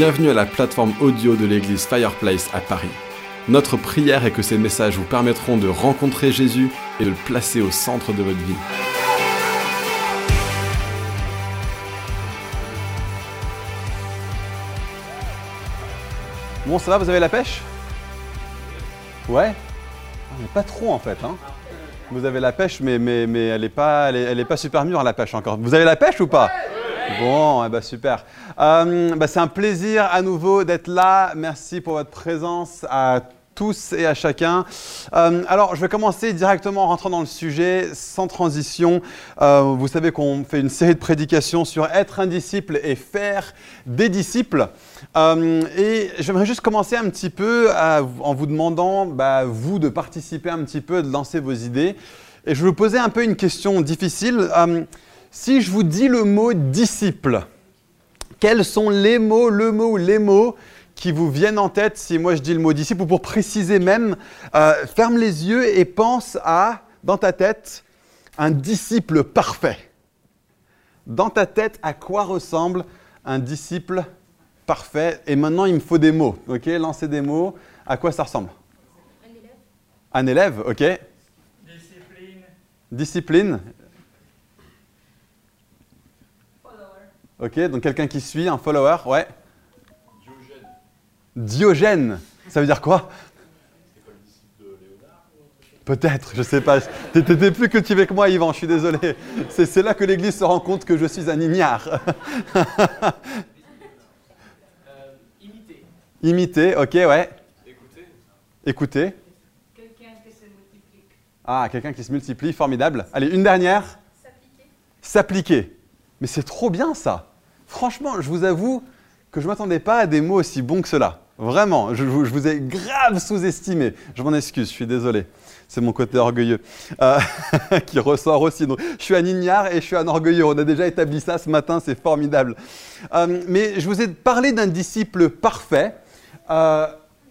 Bienvenue à la plateforme audio de l'église Fireplace à Paris. Notre prière est que ces messages vous permettront de rencontrer Jésus et de le placer au centre de votre vie. Bon, ça va, vous avez la pêche? Ouais? Ah, mais Pas trop en fait. Hein. Vous avez la pêche, mais, mais, mais elle n'est pas, elle est, elle est pas super mûre la pêche encore. Vous avez la pêche ou pas? Bon, eh ben, super. Euh, bah, c'est un plaisir à nouveau d'être là. Merci pour votre présence à tous et à chacun. Euh, alors, je vais commencer directement en rentrant dans le sujet, sans transition. Euh, vous savez qu'on fait une série de prédications sur être un disciple et faire des disciples. Euh, et j'aimerais juste commencer un petit peu en vous demandant, bah, vous, de participer un petit peu, de lancer vos idées. Et je vais vous poser un peu une question difficile. Si je vous dis le mot disciple, quels sont les mots, le mot ou les mots qui vous viennent en tête si moi je dis le mot disciple ou pour préciser même, euh, ferme les yeux et pense à, dans ta tête, un disciple parfait. Dans ta tête, à quoi ressemble un disciple parfait? Et maintenant, il me faut des mots. Ok, lancez des mots. À quoi ça ressemble? Un élève. ok. Discipline, Discipline. Ok, donc quelqu'un qui suit, un follower, ouais. Diogène. Ça veut dire quoi? Peut-être, je sais pas. T'é- T'étais plus cultivé que moi, Yvan, je suis désolé. C'est c'est là que l'Église se rend compte que je suis un ignare. euh, imiter, Imiter, ok, ouais. écouter, Écouter. Quelqu'un qui se multiplie. Ah, quelqu'un qui se multiplie, formidable. Allez, une dernière. S'appliquer. S'appliquer. Mais c'est trop bien ça. Franchement, je vous avoue que je ne m'attendais pas à des mots aussi bons que cela. Vraiment, je, vous- ai grave sous-estimé. Je m'en excuse, je suis désolé. C'est mon côté orgueilleux euh, qui ressort aussi. Donc, je suis un ignare et je suis un orgueilleux. On a déjà établi ça ce matin, c'est formidable. Euh, mais je vous ai parlé d'un disciple parfait. Euh,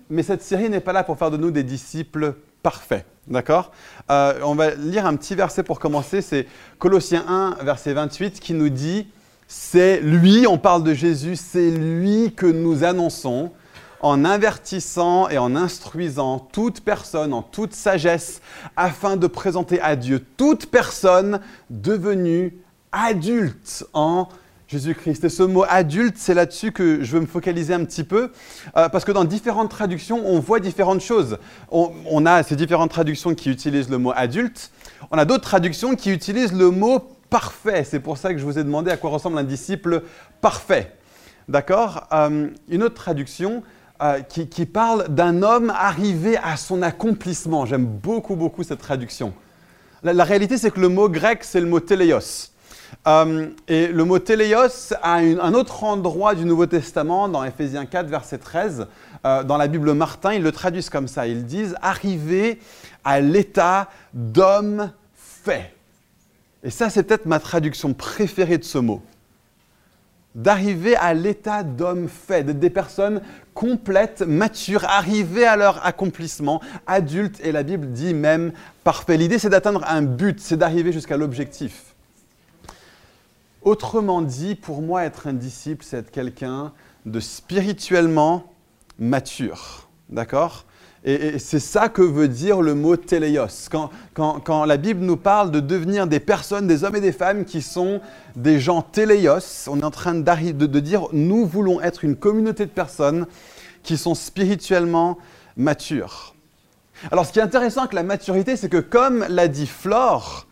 mais cette série n'est pas là pour faire de nous des disciples parfaits. D'accord? On va lire un petit verset pour commencer. C'est Colossiens 1, verset 28, qui nous dit C'est lui, on parle de Jésus, c'est lui que nous annonçons en avertissant et en instruisant toute personne en toute sagesse afin de présenter à Dieu toute personne devenue adulte en Jésus-Christ. Et ce mot adulte, c'est là-dessus que je veux me focaliser un petit peu, euh, parce que dans différentes traductions, on voit différentes choses. On, on a ces différentes traductions qui utilisent le mot adulte, on a d'autres traductions qui utilisent le mot parfait. C'est pour ça que je vous ai demandé à quoi ressemble un disciple parfait. D'accord? Euh, Une autre traduction euh, qui, parle d'un homme arrivé à son accomplissement. J'aime beaucoup, beaucoup cette traduction. La, réalité, c'est que le mot grec, c'est le mot téléos. Euh, et le mot téléos a un autre endroit du Nouveau Testament, dans Éphésiens 4, verset 13. euh, dans la Bible Martin, ils le traduisent comme ça. Ils disent arriver à l'état d'homme fait. Et ça, c'est peut-être ma traduction préférée de ce mot d'arriver à l'état d'homme fait, d'être des personnes complètes, matures, arrivées à leur accomplissement, adultes, et la Bible dit même parfait. L'idée, c'est d'atteindre un but, c'est d'arriver jusqu'à l'objectif. Autrement dit, pour moi, être un disciple, c'est être quelqu'un de spirituellement mature. D'accord? Et, c'est ça que veut dire le mot téléos. Quand, la Bible nous parle de devenir des personnes, des hommes et des femmes qui sont des gens téléos, on est en train de, de dire nous voulons être une communauté de personnes qui sont spirituellement matures. Alors ce qui est intéressant avec la maturité, c'est que comme l'a dit Flore,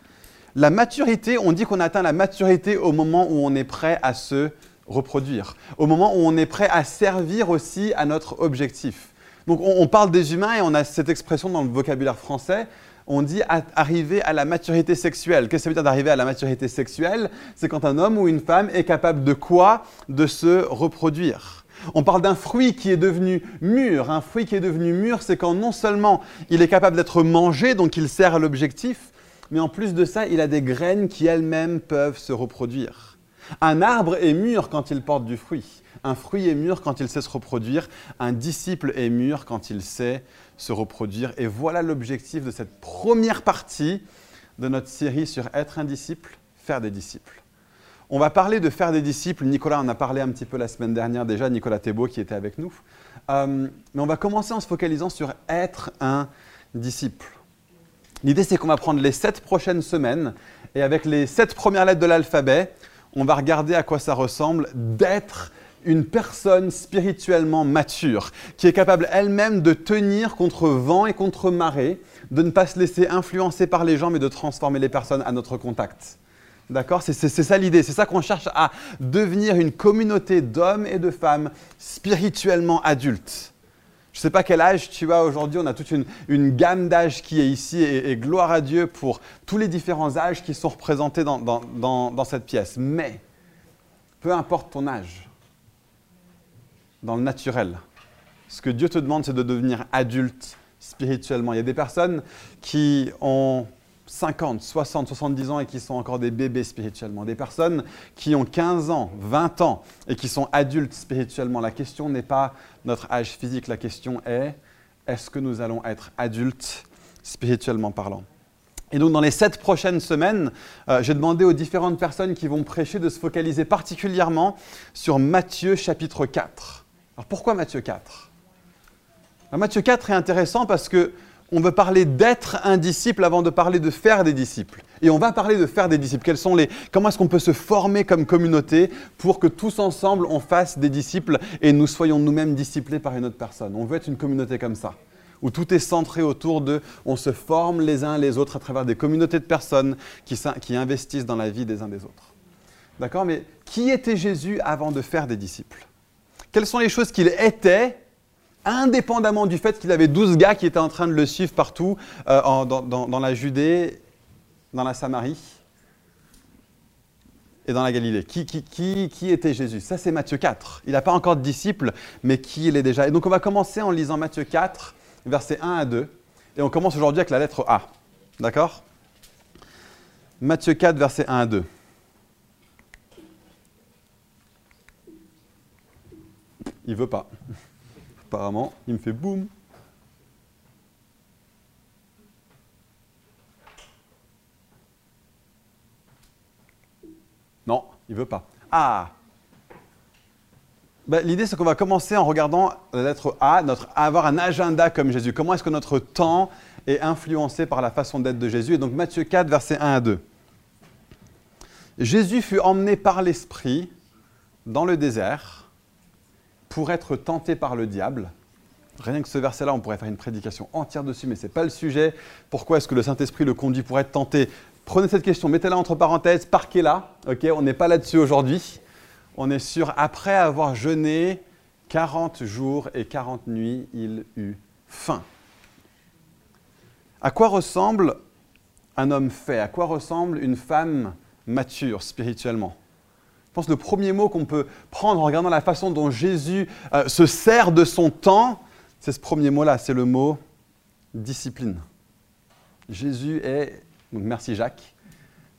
la maturité, on dit qu'on atteint la maturité au moment où on est prêt à se reproduire, au moment où on est prêt à servir aussi à notre objectif. Donc on, parle des humains et on a cette expression dans le vocabulaire français, on dit arriver à la maturité sexuelle. Qu'est-ce que ça veut dire d'arriver à la maturité sexuelle? C'est quand un homme ou une femme est capable de quoi? De se reproduire. On parle d'un fruit qui est devenu mûr. Un fruit qui est devenu mûr, c'est quand non seulement il est capable d'être mangé, donc il sert à l'objectif, mais en plus de ça, il a des graines qui elles-mêmes peuvent se reproduire. Un arbre est mûr quand il porte du fruit. Un fruit est mûr quand il sait se reproduire. Un disciple est mûr quand il sait se reproduire. Et voilà l'objectif de cette première partie de notre série sur être un disciple, faire des disciples. On va parler de faire des disciples. Nicolas en a parlé un petit peu la semaine dernière déjà, Nicolas Thébault qui était avec nous. Euh, mais on va commencer en se focalisant sur être un disciple. L'idée, c'est qu'on va prendre les sept prochaines semaines et avec les sept premières lettres de l'alphabet, on va regarder à quoi ça ressemble d'être une personne spirituellement mature, qui est capable elle-même de tenir contre vent et contre marée, de ne pas se laisser influencer par les gens, mais de transformer les personnes à notre contact. D'accord? C'est ça l'idée, c'est ça qu'on cherche à devenir une communauté d'hommes et de femmes spirituellement adultes. Je ne sais pas quel âge tu as aujourd'hui, on a toute une, gamme d'âges qui est ici, et, gloire à Dieu pour tous les différents âges qui sont représentés dans, cette pièce. Mais, peu importe ton âge, dans le naturel, ce que Dieu te demande, c'est de devenir adulte spirituellement. Il y a des personnes qui ont 50, 60, 70 ans et qui sont encore des bébés spirituellement. Des personnes qui ont 15 ans, 20 ans et qui sont adultes spirituellement. La question n'est pas notre âge physique, la question est est-ce que nous allons être adultes spirituellement parlant? Et donc dans les sept prochaines semaines, euh, j'ai demandé aux différentes personnes qui vont prêcher de se focaliser particulièrement sur Matthieu chapitre 4. Alors pourquoi Matthieu 4 Matthieu 4 est intéressant parce que on veut parler d'être un disciple avant de parler de faire des disciples. Et on va parler de faire des disciples. Quels sont les, comment est-ce qu'on peut se former comme communauté pour que tous ensemble on fasse des disciples et nous soyons nous-mêmes disciplés par une autre personne? On veut être une communauté comme ça, où tout est centré autour de, on se forme les uns les autres à travers des communautés de personnes qui investissent dans la vie des uns des autres. D'accord? Mais qui était Jésus avant de faire des disciples? Quelles sont les choses qu'il était indépendamment du fait qu'il avait 12 gars qui étaient en train de le suivre partout, euh, dans, la Judée, dans la Samarie et dans la Galilée? Qui, qui était Jésus? Ça, c'est Matthieu 4. Il n'a pas encore de disciples, mais qui il est déjà Et donc, on va commencer en lisant Matthieu 4, versets 1 à 2. Et on commence aujourd'hui avec la lettre A. D'accord? Matthieu 4, versets 1 à 2. Il veut pas. Apparemment, il me fait boum. Non, il veut pas. Ah ben, L'idée, c'est qu'on va commencer en regardant la lettre A, notre, avoir un agenda comme Jésus. Comment est-ce que notre temps est influencé par la façon d'être de Jésus? Et donc Matthieu 4, versets 1 à 2. Jésus fut emmené par l'Esprit dans le désert pour être tenté par le diable. Rien que ce verset-là, on pourrait faire une prédication entière dessus, mais ce n'est pas le sujet. Pourquoi est-ce que le Saint-Esprit le conduit pour être tenté? Prenez cette question, mettez-la entre parenthèses, parquez-la. on n'est pas là-dessus aujourd'hui. On est sûr, après avoir jeûné 40 jours et 40 nuits, il eut faim. À quoi ressemble un homme fait? À quoi ressemble une femme mature spirituellement? Je pense que le premier mot qu'on peut prendre en regardant la façon dont Jésus euh, se sert de son temps, c'est ce premier mot-là, c'est le mot discipline. Jésus est, donc merci Jacques,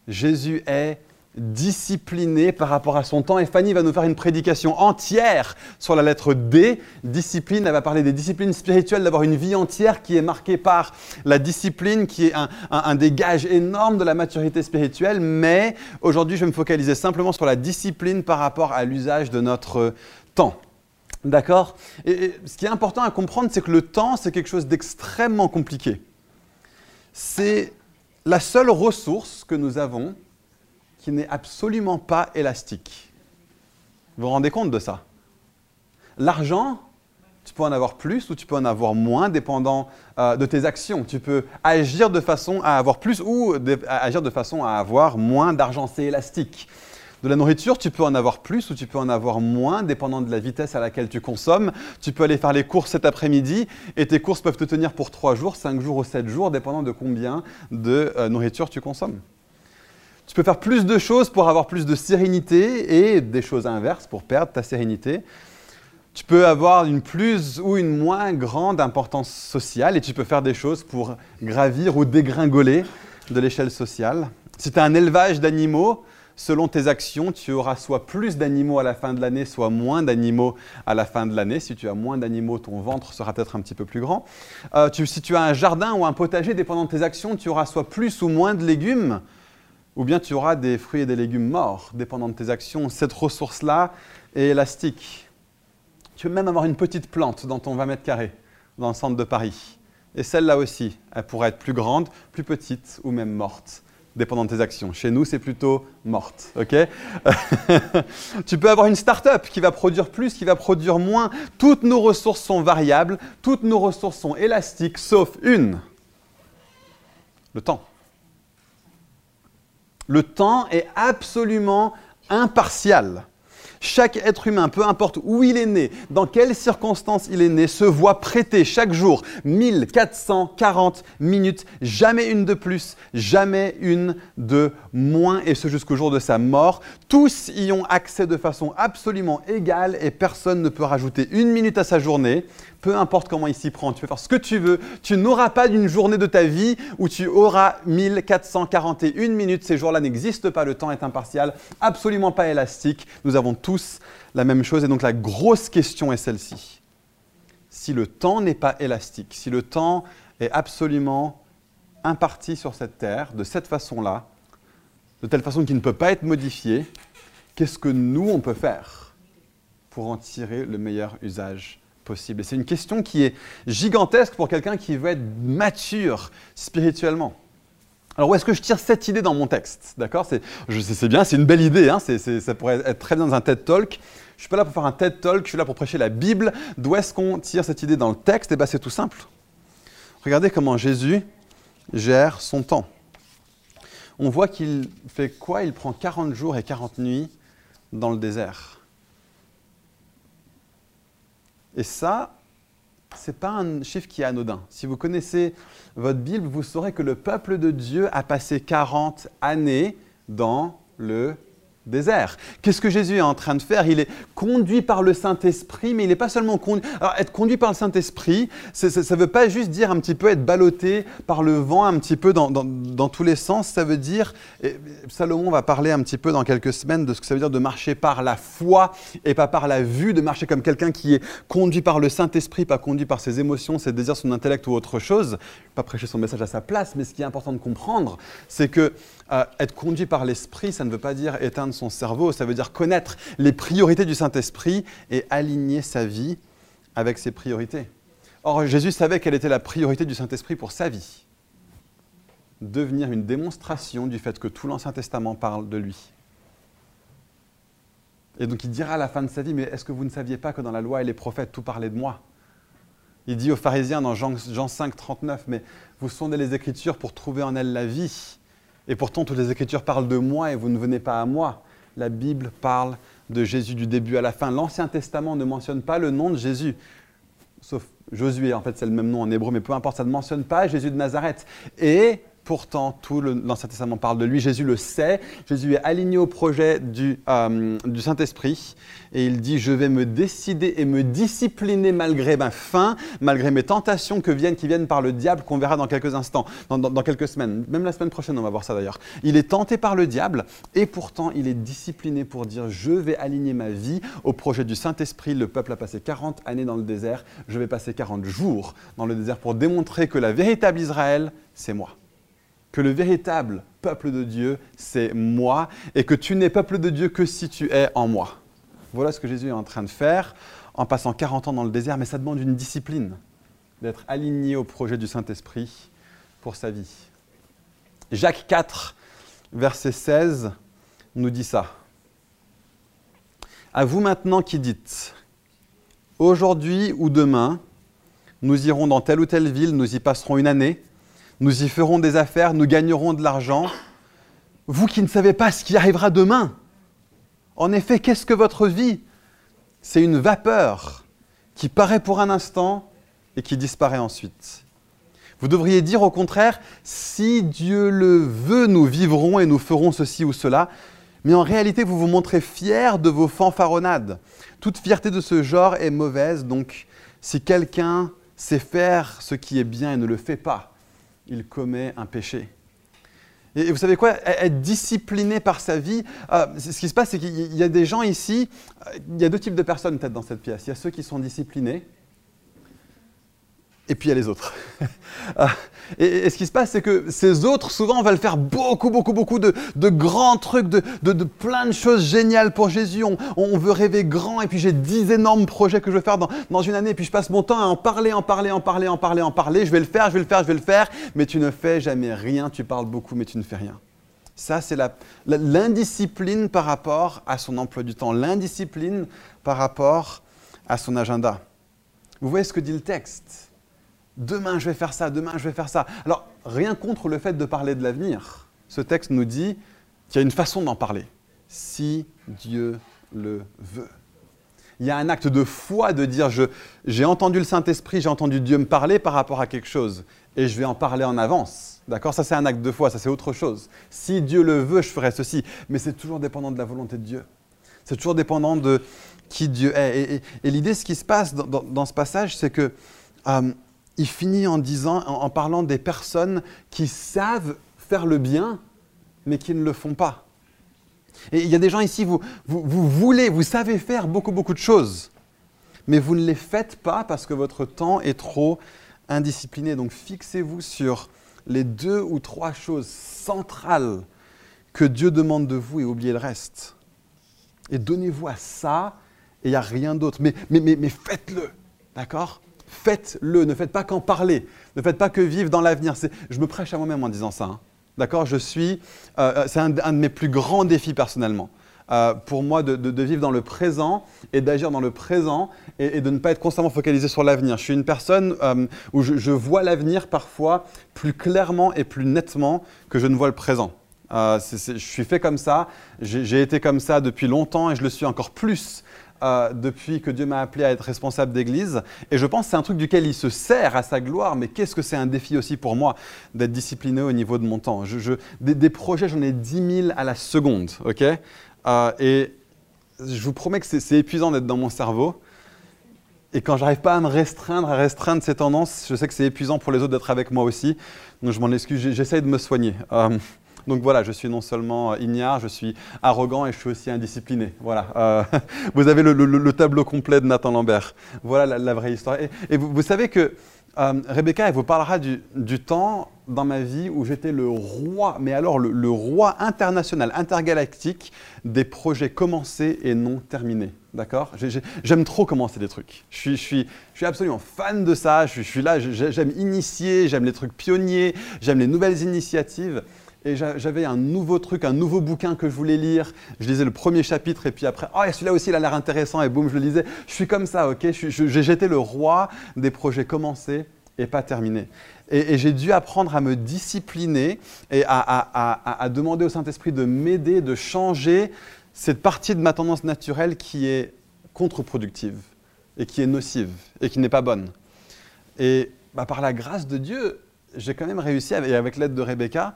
Jésus est discipliné par rapport à son temps. Et Fanny va nous faire une prédication entière sur la lettre D. Discipline, elle va parler des disciplines spirituelles, d'avoir une vie entière qui est marquée par la discipline, qui est un, un, des gages énormes de la maturité spirituelle. Mais aujourd'hui, je vais me focaliser simplement sur la discipline par rapport à l'usage de notre temps. D'accord? Et, ce qui est important à comprendre, c'est que le temps, c'est quelque chose d'extrêmement compliqué. C'est la seule ressource que nous avons n'est absolument pas élastique. Vous vous rendez compte de ça? L'argent, tu peux en avoir plus ou tu peux en avoir moins dépendant euh, de tes actions. Tu peux agir de façon à avoir plus ou agir de façon à avoir moins d'argent. C'est élastique. De la nourriture, tu peux en avoir plus ou tu peux en avoir moins, dépendant de la vitesse à laquelle tu consommes. Tu peux aller faire les courses cet après-midi et tes courses peuvent te tenir pour 3 jours, 5 jours ou 7 jours, dépendant de combien de euh, nourriture tu consommes. Tu peux faire plus de choses pour avoir plus de sérénité et des choses inverses pour perdre ta sérénité. Tu peux avoir une plus ou une moins grande importance sociale et tu peux faire des choses pour gravir ou dégringoler de l'échelle sociale. Si tu as un élevage d'animaux, selon tes actions, tu auras soit plus d'animaux à la fin de l'année, soit moins d'animaux à la fin de l'année. Si tu as moins d'animaux, ton ventre sera peut-être un petit peu plus grand. Euh, si tu as un jardin ou un potager, dépendant de tes actions, tu auras soit plus ou moins de légumes, ou bien tu auras des fruits et des légumes morts, dépendant de tes actions. Cette ressource-là est élastique. Tu peux même avoir une petite plante dans ton 20 mètres carrés, dans le centre de Paris. Et celle-là aussi, elle pourrait être plus grande, plus petite ou même morte, dépendant de tes actions. Chez nous, c'est plutôt morte. tu peux avoir une start-up qui va produire plus, qui va produire moins. Toutes nos ressources sont variables, toutes nos ressources sont élastiques, sauf une le temps. Le temps est absolument impartial. Chaque être humain, peu importe où il est né, dans quelles circonstances il est né, se voit prêter chaque jour 1440 minutes, jamais une de plus, jamais une de moins, et ce jusqu'au jour de sa mort. Tous y ont accès de façon absolument égale et personne ne peut rajouter une minute à sa journée peu importe comment il s'y prend, tu peux faire ce que tu veux, tu n'auras pas d'une journée de ta vie où tu auras 1441 minutes. Ces jours-là n'existent pas, le temps est impartial, absolument pas élastique. Nous avons tous la même chose et donc la grosse question est celle-ci. Si le temps n'est pas élastique, si le temps est absolument imparti sur cette terre, de cette façon-là, de telle façon qu'il ne peut pas être modifié, qu'est-ce que nous, on peut faire pour en tirer le meilleur usage? C'est une question qui est gigantesque pour quelqu'un qui veut être mature spirituellement. Alors où est-ce que je tire cette idée dans mon texte D'accord? Sais bien, c'est une belle idée, hein, ça pourrait être très bien dans un TED Talk. Je ne suis pas là pour faire un TED Talk, je suis là pour prêcher la Bible. D'où est-ce qu'on tire cette idée dans le texte? Eh bien c'est tout simple. Regardez comment Jésus gère son temps. On voit qu'il fait quoi? Il prend 40 jours et 40 nuits dans le désert. Et ça, ce n'est pas un chiffre qui est anodin. Si vous connaissez votre Bible, vous saurez que le peuple de Dieu a passé 40 années dans le désert. Qu'est-ce que Jésus est en train de faire? Il est conduit par le Saint-Esprit, mais il n'est pas seulement conduit. Alors, être conduit par le Saint-Esprit, ça ne veut pas juste dire un petit peu être ballotté par le vent, un petit peu dans, dans, tous les sens. Ça veut dire, et Salomon va parler un petit peu dans quelques semaines de ce que ça veut dire de marcher par la foi et pas par la vue, de marcher comme quelqu'un qui est conduit par le Saint-Esprit, pas conduit par ses émotions, ses désirs, son intellect ou autre chose. Pas prêcher son message à sa place, mais ce qui est important de comprendre, c'est que être conduit par l'Esprit, ça ne veut pas dire éteindre son cerveau, ça veut dire connaître les priorités du Saint-Esprit et aligner sa vie avec ses priorités. Or, Jésus savait quelle était la priorité du Saint-Esprit pour sa vie. Devenir une démonstration du fait que tout l'Ancien Testament parle de lui. Et donc il dira à la fin de sa vie, mais est-ce que vous ne saviez pas que dans la loi et les prophètes, tout parlait de moi? Il dit aux pharisiens dans Jean, Jean 5, 39, mais vous sondez les Écritures pour trouver en elles la vie. Et pourtant, toutes les Écritures parlent de moi et vous ne venez pas à moi. La Bible parle de Jésus du début à la fin. L'Ancien Testament ne mentionne pas le nom de Jésus, sauf Josué, en fait c'est le même nom en hébreu, mais peu importe, ça ne mentionne pas Jésus de Nazareth. Et Pourtant, tout l'Ancien Testament parle de lui. Jésus le sait. Jésus est aligné au projet du, euh, du Saint-Esprit. Et il dit, je vais me décider et me discipliner malgré ma faim, malgré mes tentations que viennent, qui viennent par le diable, qu'on verra dans quelques instants, dans, dans, quelques semaines. Même la semaine prochaine, on va voir ça d'ailleurs. Il est tenté par le diable et pourtant il est discipliné pour dire, je vais aligner ma vie au projet du Saint-Esprit. Le peuple a passé 40 années dans le désert. Je vais passer 40 jours dans le désert pour démontrer que la véritable Israël, c'est moi que le véritable peuple de Dieu, c'est moi, et que tu n'es peuple de Dieu que si tu es en moi. Voilà ce que Jésus est en train de faire en passant 40 ans dans le désert, mais ça demande une discipline, d'être aligné au projet du Saint-Esprit pour sa vie. Jacques 4, verset 16, nous dit ça. À vous maintenant qui dites, aujourd'hui ou demain, nous irons dans telle ou telle ville, nous y passerons une année, nous y ferons des affaires, nous gagnerons de l'argent. Vous qui ne savez pas ce qui arrivera demain. En effet, qu'est-ce que votre vie? C'est une vapeur qui paraît pour un instant et qui disparaît ensuite. Vous devriez dire au contraire, si Dieu le veut, nous vivrons et nous ferons ceci ou cela. Mais en réalité, vous vous montrez fier de vos fanfaronnades. Toute fierté de ce genre est mauvaise, donc si quelqu'un sait faire ce qui est bien et ne le fait pas, il commet un péché. Et vous savez quoi? Être discipliné par sa vie, euh, ce qui se passe, c'est qu'il y a des gens ici, euh, il y a deux types de personnes peut-être dans cette pièce. Il y a ceux qui sont disciplinés et puis il y a les autres. Ah, et, ce qui se passe, c'est que ces autres, souvent, veulent faire beaucoup, beaucoup, beaucoup de, grands trucs, de, plein de choses géniales pour Jésus. On, on veut rêver grand, et puis j'ai dix énormes projets que je veux faire dans, une année, et puis je passe mon temps à en parler, en parler, en parler, en parler, en parler. Je vais le faire, je vais le faire, je vais le faire, mais tu ne fais jamais rien. Tu parles beaucoup, mais tu ne fais rien. Ça, c'est l'indiscipline par rapport à son emploi du temps, l'indiscipline par rapport à son agenda. Vous voyez ce que dit le texte? Demain, je vais faire ça, demain, je vais faire ça. Alors, rien contre le fait de parler de l'avenir. Ce texte nous dit qu'il y a une façon d'en parler. Si Dieu le veut. Il y a un acte de foi de dire j'ai entendu le Saint-Esprit, j'ai entendu Dieu me parler par rapport à quelque chose et je vais en parler en avance. D'accord? Ça, c'est un acte de foi, ça, c'est autre chose. Si Dieu le veut, je ferai ceci. Mais c'est toujours dépendant de la volonté de Dieu. C'est toujours dépendant de qui Dieu est. Et, l'idée, ce qui se passe dans ce passage, c'est que euh, il finit en disant, en, parlant des personnes qui savent faire le bien, mais qui ne le font pas. Et il y a des gens ici, vous, vous, voulez, vous savez faire beaucoup, beaucoup de choses, mais vous ne les faites pas parce que votre temps est trop indiscipliné. Donc fixez-vous sur les deux ou trois choses centrales que Dieu demande de vous et oubliez le reste. Et donnez-vous à ça et il n'y a rien d'autre. Mais, mais, mais faites-le, d'accord? Faites-le, ne faites pas qu'en parler, ne faites pas que vivre dans l'avenir. Je me prêche à moi-même en disant ça. hein. D'accord Je suis. euh, euh, c'est un, de mes plus grands défis personnellement. Euh, pour moi, de, vivre dans le présent et d'agir dans le présent et, de ne pas être constamment focalisé sur l'avenir. Je suis une personne où je, vois l'avenir parfois plus clairement et plus nettement que je ne vois le présent. Je suis fait comme ça, j'ai été comme ça depuis longtemps et je le suis encore plus euh, depuis que Dieu m'a appelé à être responsable d'église. Et je pense que c'est un truc duquel il se sert à sa gloire, mais qu'est-ce que c'est un défi aussi pour moi d'être discipliné au niveau de mon temps. Des, projets, j'en ai 10 000 à la seconde, ok? Euh, Et je vous promets que c'est épuisant d'être dans mon cerveau. Et quand j'arrive pas à me restreindre, à restreindre ces tendances, je sais que c'est épuisant pour les autres d'être avec moi aussi. Donc je m'en excuse, j'essaye de me soigner. Euh, donc voilà, je suis non seulement ignare, je suis arrogant et je suis aussi indiscipliné. Voilà. Euh, vous avez le, le- le tableau complet de Nathan Lambert. Voilà la, vraie histoire. Et, vous, savez que euh, Rebecca, elle vous parlera du, temps dans ma vie où j'étais le roi, mais alors le, roi international, intergalactique des projets commencés et non terminés. D'accord? J'ai- j'ai- J'aime trop commencer des trucs. Je suis, je, suis, je suis absolument fan de ça. Je, je suis là, j'ai- j'aime initier, j'aime les trucs pionniers, j'aime les nouvelles initiatives. Et j'a- j'avais un nouveau truc, un nouveau bouquin que je voulais lire. Je lisais le premier chapitre et puis après, oh, celui-là aussi, il a l'air intéressant et boum, je le lisais. Je suis comme ça, ok? J'étais le roi des projets commencés et pas terminés. Et, j'ai dû apprendre à me discipliner et à, demander au Saint-Esprit de m'aider, de changer cette partie de ma tendance naturelle qui est contre-productive et qui est nocive et qui n'est pas bonne. Et bah, par la grâce de Dieu, j'ai quand même réussi, et avec l'aide de Rebecca,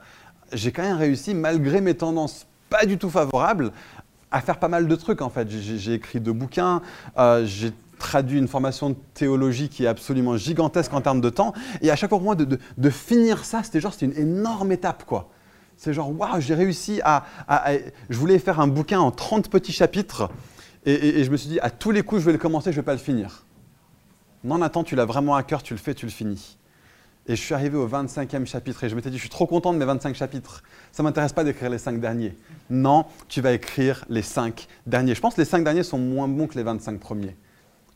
j'ai quand même réussi, malgré mes tendances pas du tout favorables, à faire pas mal de trucs en fait. J'ai- écrit deux bouquins, euh, j'ai traduit une formation de théologie qui est absolument gigantesque en termes de temps. Et à chaque fois pour moi, de, finir ça, c'était genre, c'était une énorme étape quoi. C'est genre, waouh, j'ai réussi à, Je voulais faire un bouquin en 30 petits chapitres. Et, je me suis dit, à tous les coups, je vais le commencer, je vais pas le finir. Non, Nathan, tu l'as vraiment à cœur, tu le fais, tu le finis. Et je suis arrivé au 25e chapitre et je m'étais dit, je suis trop content de mes 25 chapitres. Ça ne m'intéresse pas d'écrire les 5 derniers. Non, tu vas écrire les 5 derniers. Je pense que les 5 derniers sont moins bons que les 25 premiers.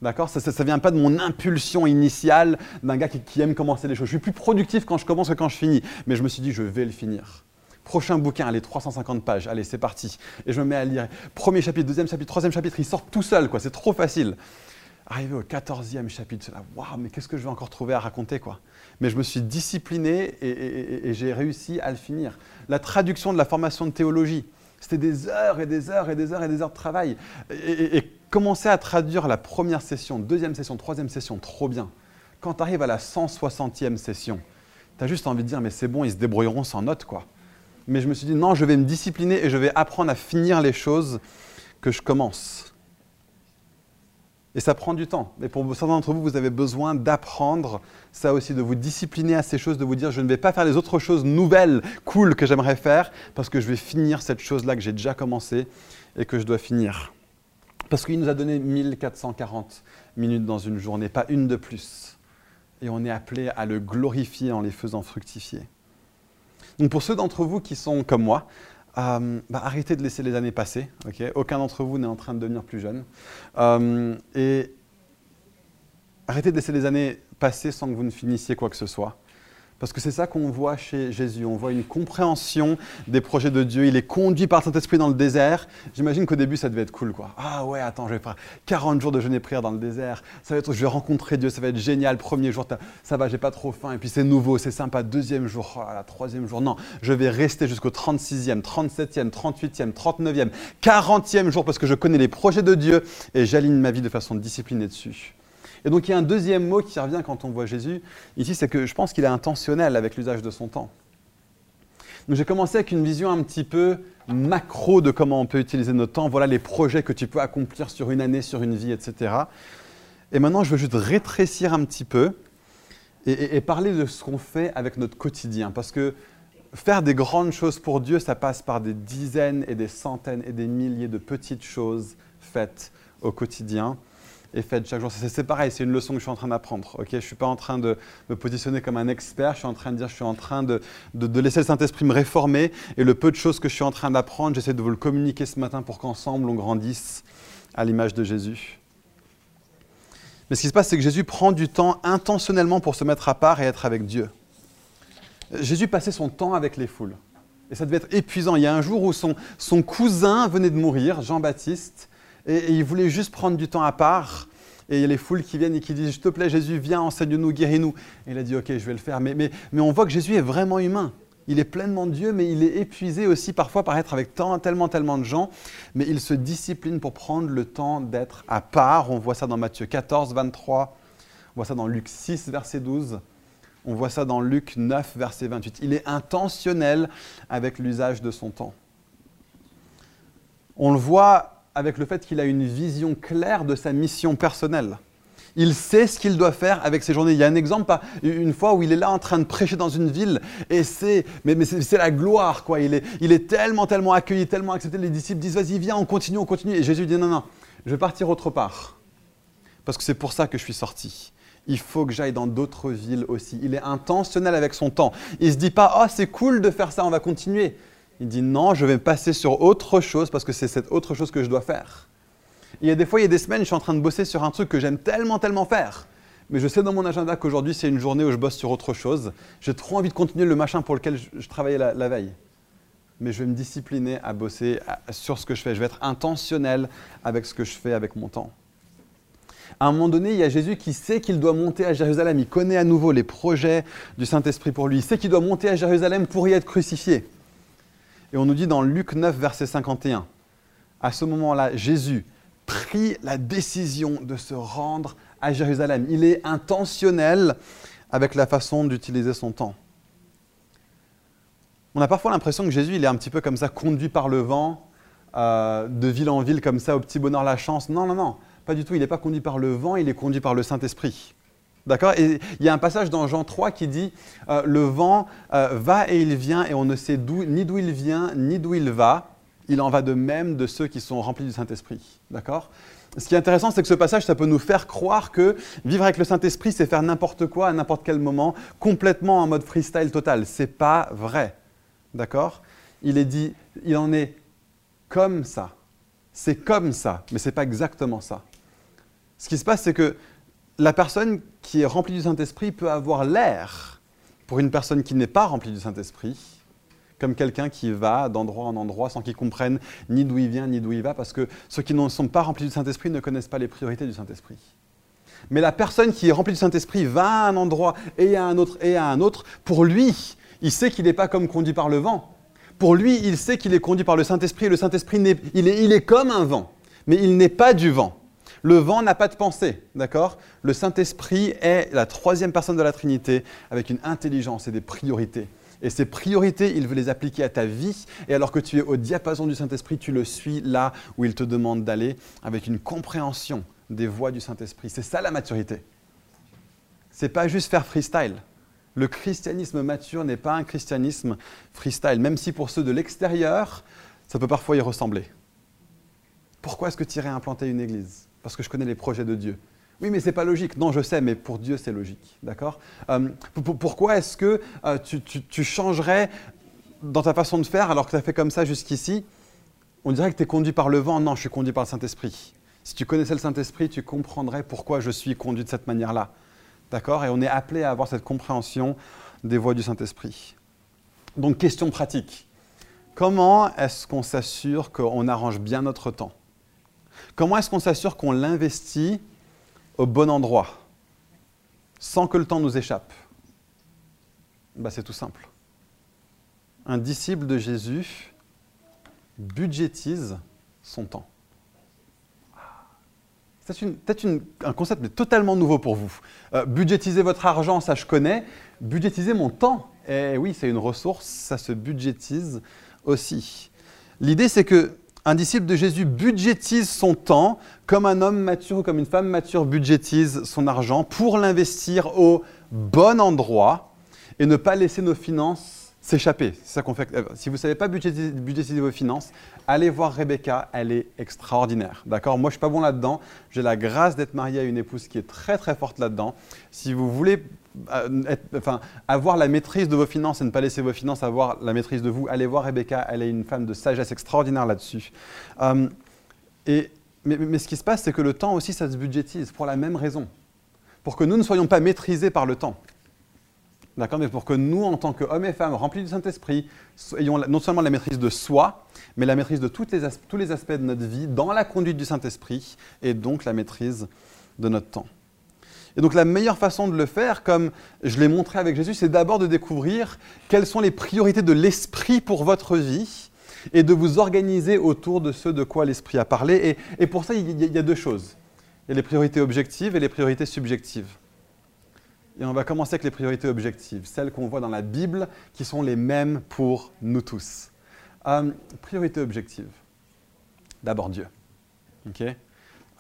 D'accord? Ça ne vient pas de mon impulsion initiale d'un gars qui, aime commencer les choses. Je suis plus productif quand je commence que quand je finis. Mais je me suis dit, je vais le finir. Prochain bouquin, allez, 350 pages, allez, c'est parti. Et je me mets à lire. Premier chapitre, deuxième chapitre, troisième chapitre, ils sortent tout seuls, quoi. C'est trop facile. Arrivé au 14e chapitre, c'est là, waouh, mais qu'est-ce que je vais encore trouver à raconter, quoi? Mais je me suis discipliné et, j'ai réussi à le finir. La traduction de la formation de théologie, c'était des heures et des heures et des heures et des heures de travail. Et, et- et commencer à traduire la première session, deuxième session, troisième session, trop bien. Quand tu arrives à la 160e session, tu as juste envie de dire, mais c'est bon, ils se débrouilleront sans notes, quoi. Mais je me suis dit, non, je vais me discipliner et je vais apprendre à finir les choses que je commence. Et ça prend du temps. Et pour certains d'entre vous, vous avez besoin d'apprendre ça aussi, de vous discipliner à ces choses, de vous dire, je ne vais pas faire les autres choses nouvelles, cool que j'aimerais faire, parce que je vais finir cette chose-là que j'ai déjà commencé et que je dois finir. Parce qu'il nous a donné 1440 minutes dans une journée, pas une de plus. et on est appelé à le glorifier en les faisant fructifier. Donc pour ceux d'entre vous qui sont comme moi, euh, bah, arrêtez de laisser les années passer. Aucun d'entre vous n'est en train de devenir plus jeune. Euh, et arrêtez de laisser les années passer sans que vous ne finissiez quoi que ce soit. Parce que c'est ça qu'on voit chez Jésus. On voit une compréhension des projets de Dieu. Il est conduit par le Saint-Esprit dans le désert. J'imagine qu'au début, ça devait être cool. quoi. Ah ouais, attends, je vais faire 40 jours de jeûne et prière dans le désert. Ça va être, je vais rencontrer Dieu, ça va être génial. Premier jour, ça va, j'ai pas trop faim. Et puis c'est nouveau, c'est sympa. Deuxième jour, oh troisième jour. Non, je vais rester jusqu'au 36e, 37e, 38e, 39e, 40e jour parce que je connais les projets de Dieu et j'aligne ma vie de façon disciplinée dessus. Et donc il y a un deuxième mot qui revient quand on voit Jésus ici, c'est que je pense qu'il est intentionnel avec l'usage de son temps. Donc j'ai commencé avec une vision un petit peu macro de comment on peut utiliser notre temps. Voilà les projets que tu peux accomplir sur une année, sur une vie, etc. Et maintenant, je veux juste rétrécir un petit peu et, et parler de ce qu'on fait avec notre quotidien. Parce que faire des grandes choses pour Dieu, ça passe par des dizaines et des centaines et des milliers de petites choses faites au quotidien et faites chaque jour. C'est pareil, c'est une leçon que je suis en train d'apprendre. je ne suis pas en train de me positionner comme un expert, je suis en train de dire, je suis en train de, de, laisser le Saint-Esprit me réformer. Et le peu de choses que je suis en train d'apprendre, j'essaie de vous le communiquer ce matin pour qu'ensemble on grandisse à l'image de Jésus. Mais ce qui se passe, c'est que Jésus prend du temps intentionnellement pour se mettre à part et être avec Dieu. Jésus passait son temps avec les foules. Et ça devait être épuisant. Il y a un jour où son, son cousin venait de mourir, Jean-Baptiste, et, il voulait juste prendre du temps à part. Et il y a les foules qui viennent et qui disent, s'il te plaît Jésus, viens, enseigne-nous, guéris-nous. Et il a dit, ok, je vais le faire. Mais, mais, mais on voit que Jésus est vraiment humain. Il est pleinement Dieu, mais il est épuisé aussi parfois par être avec tant, tellement, tellement de gens. Mais il se discipline pour prendre le temps d'être à part. On voit ça dans Matthieu 14, 23. On voit ça dans Luc 6, verset 12. On voit ça dans Luc 9, verset 28. Il est intentionnel avec l'usage de son temps. On le voit avec le fait qu'il a une vision claire de sa mission personnelle. Il sait ce qu'il doit faire avec ses journées. Il y a un exemple, une fois où il est là en train de prêcher dans une ville, et c'est, mais, c'est, la gloire, quoi. Il est, il est tellement, tellement accueilli, tellement accepté. Les disciples disent, vas-y, viens, on continue, on continue. Et Jésus dit, non, non, je vais partir autre part. Parce que c'est pour ça que je suis sorti. Il faut que j'aille dans d'autres villes aussi. Il est intentionnel avec son temps. Il ne se dit pas, oh, c'est cool de faire ça, on va continuer. Il dit non, je vais passer sur autre chose parce que c'est cette autre chose que je dois faire. Il y a des fois, il y a des semaines, je suis en train de bosser sur un truc que j'aime tellement, tellement faire. Mais je sais dans mon agenda qu'aujourd'hui, c'est une journée où je bosse sur autre chose. J'ai trop envie de continuer le machin pour lequel je, travaillais la, veille. Mais je vais me discipliner à bosser sur ce que je fais. Je vais être intentionnel avec ce que je fais avec mon temps. À un moment donné, il y a Jésus qui sait qu'il doit monter à Jérusalem. Il connaît à nouveau les projets du Saint-Esprit pour lui. Il sait qu'il doit monter à Jérusalem pour y être crucifié. Et on nous dit dans Luc 9, verset 51, à ce moment-là, Jésus prit la décision de se rendre à Jérusalem. Il est intentionnel avec la façon d'utiliser son temps. On a parfois l'impression que Jésus, il est un petit peu comme ça, conduit par le vent, euh, de ville en ville, comme ça, au petit bonheur la chance. Non, non, non, pas du tout. Il n'est pas conduit par le vent, il est conduit par le Saint-Esprit. D'accord? Il y a un passage dans Jean 3 qui dit euh, Le vent euh, va et il vient, et on ne sait ni d'où il vient, ni d'où il va. Il en va de même de ceux qui sont remplis du Saint-Esprit. D'accord? Ce qui est intéressant, c'est que ce passage, ça peut nous faire croire que vivre avec le Saint-Esprit, c'est faire n'importe quoi à n'importe quel moment, complètement en mode freestyle total. C'est pas vrai. D'accord? Il est dit il en est comme ça. C'est comme ça, mais ce n'est pas exactement ça. Ce qui se passe, c'est que la personne qui est remplie du Saint-Esprit peut avoir l'air, pour une personne qui n'est pas remplie du Saint-Esprit, comme quelqu'un qui va d'endroit en endroit sans qu'il comprenne ni d'où il vient ni d'où il va, parce que ceux qui ne sont pas remplis du Saint-Esprit ne connaissent pas les priorités du Saint-Esprit. Mais la personne qui est remplie du Saint-Esprit va à un endroit et à un autre et à un autre, pour lui, il sait qu'il n'est pas comme conduit par le vent. Pour lui, il sait qu'il est conduit par le Saint-Esprit et le Saint-Esprit, il est comme un vent, mais il n'est pas du vent. Le vent n'a pas de pensée, d'accord? Le Saint-Esprit est la troisième personne de la Trinité avec une intelligence et des priorités. Et ces priorités, il veut les appliquer à ta vie. Et alors que tu es au diapason du Saint-Esprit, tu le suis là où il te demande d'aller avec une compréhension des voies du Saint-Esprit. C'est ça la maturité. C'est pas juste faire freestyle. Le christianisme mature n'est pas un christianisme freestyle, même si pour ceux de l'extérieur, ça peut parfois y ressembler. Pourquoi est-ce que tu irais implanter une église? Parce que je connais les projets de Dieu. Oui, mais c'est pas logique. Non, je sais, mais pour Dieu, c'est logique. D'accord? Euh, pour- pour- Pourquoi est-ce que euh, tu, tu- tu changerais dans ta façon de faire alors que tu as fait comme ça jusqu'ici? On dirait que tu es conduit par le vent. Non, je suis conduit par le Saint-Esprit. Si tu connaissais le Saint-Esprit, tu comprendrais pourquoi je suis conduit de cette manière-là. D'accord? Et on est appelé à avoir cette compréhension des voies du Saint-Esprit. Donc, question pratique. Comment est-ce qu'on s'assure qu'on arrange bien notre temps? Comment est-ce qu'on s'assure qu'on l'investit au bon endroit, sans que le temps nous échappe? Bah, C'est tout simple. Un disciple de Jésus budgétise son temps. C'est peut-être un concept mais totalement nouveau pour vous. Euh, budgétiser votre argent, ça je connais. Budgétiser mon temps, eh oui, c'est une ressource, ça se budgétise aussi. L'idée, c'est que un disciple de Jésus budgétise son temps comme un homme mature ou comme une femme mature budgétise son argent pour l'investir au bon endroit et ne pas laisser nos finances s'échapper. C'est ça qu'on fait. Euh, Si vous ne savez pas budgétiser, budgétiser vos finances, allez voir Rebecca, elle est extraordinaire. D'accord? Moi, je ne suis pas bon là-dedans. J'ai la grâce d'être marié à une épouse qui est très très forte là-dedans. Si vous voulez être- enfin, avoir la maîtrise de vos finances et ne pas laisser vos finances avoir la maîtrise de vous, allez voir Rebecca, elle est une femme de sagesse extraordinaire là-dessus. Euh, mais, ce qui se passe, c'est que le temps aussi, ça se budgétise pour la même raison. Pour que nous ne soyons pas maîtrisés par le temps. D'accord? Mais pour que nous, en tant qu'hommes et femmes remplis du Saint-Esprit, ayons non seulement la maîtrise de soi, mais la maîtrise de tous les aspects de notre vie dans la conduite du Saint-Esprit et donc la maîtrise de notre temps. Et donc la meilleure façon de le faire, comme je l'ai montré avec Jésus, c'est d'abord de découvrir quelles sont les priorités de l'Esprit pour votre vie et de vous organiser autour de ce de quoi l'Esprit a parlé. Et, pour ça, il y, a- deux choses. Il y a les priorités objectives et les priorités subjectives. Et on va commencer avec les priorités objectives, celles qu'on voit dans la Bible, qui sont les mêmes pour nous tous. Euh, priorité objective. D'abord Dieu. Ok?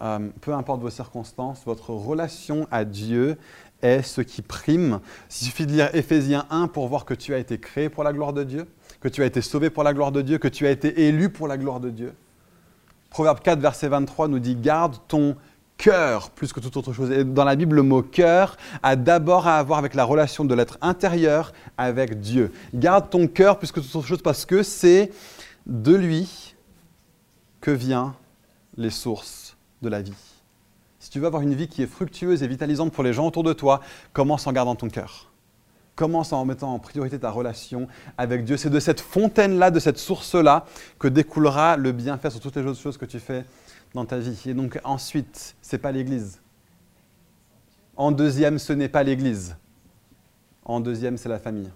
Euh, peu importe vos circonstances, votre relation à Dieu est ce qui prime. Il suffit de lire Éphésiens 1 pour voir que tu as été créé pour la gloire de Dieu, que tu as été sauvé pour la gloire de Dieu, que tu as été élu pour la gloire de Dieu. Proverbe 4, verset 23 nous dit Garde ton cœur plus que toute autre chose. Et dans la Bible, le mot cœur a d'abord à avoir avec la relation de l'être intérieur avec Dieu. Garde ton cœur plus que toute autre chose parce que c'est de lui que viennent les sources de la vie. Si tu veux avoir une vie qui est fructueuse et vitalisante pour les gens autour de toi, commence en gardant ton cœur. Commence en mettant en priorité ta relation avec Dieu. C'est de cette fontaine-là, de cette source-là, que découlera le bienfait sur toutes les autres choses que tu fais dans ta vie. Et donc ensuite, c'est pas l'Église. En deuxième, ce n'est pas l'Église. En deuxième, c'est la famille.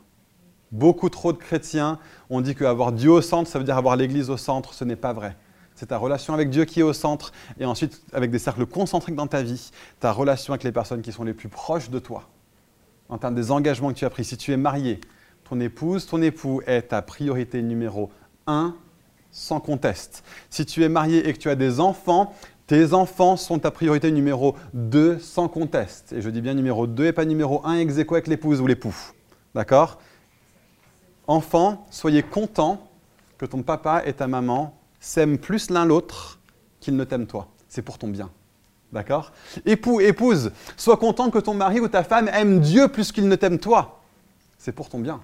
Beaucoup trop de chrétiens ont dit qu'avoir Dieu au centre, ça veut dire avoir l'Église au centre. Ce n'est pas vrai. C'est ta relation avec Dieu qui est au centre, et ensuite, avec des cercles concentriques dans ta vie, ta relation avec les personnes qui sont les plus proches de toi, en termes des engagements que tu as pris. Si tu es marié, ton épouse, ton époux est ta priorité numéro un, sans conteste. Si tu es marié et que tu as des enfants, tes enfants sont ta priorité numéro 2 sans conteste. Et je dis bien numéro 2 et pas numéro 1 ex aequo avec l'épouse ou l'époux. D'accord? Enfants, soyez contents que ton papa et ta maman s'aiment plus l'un l'autre qu'ils ne t'aiment toi. C'est pour ton bien. D'accord? Époux, épouse, sois content que ton mari ou ta femme aime Dieu plus qu'il ne t'aime toi. C'est pour ton bien.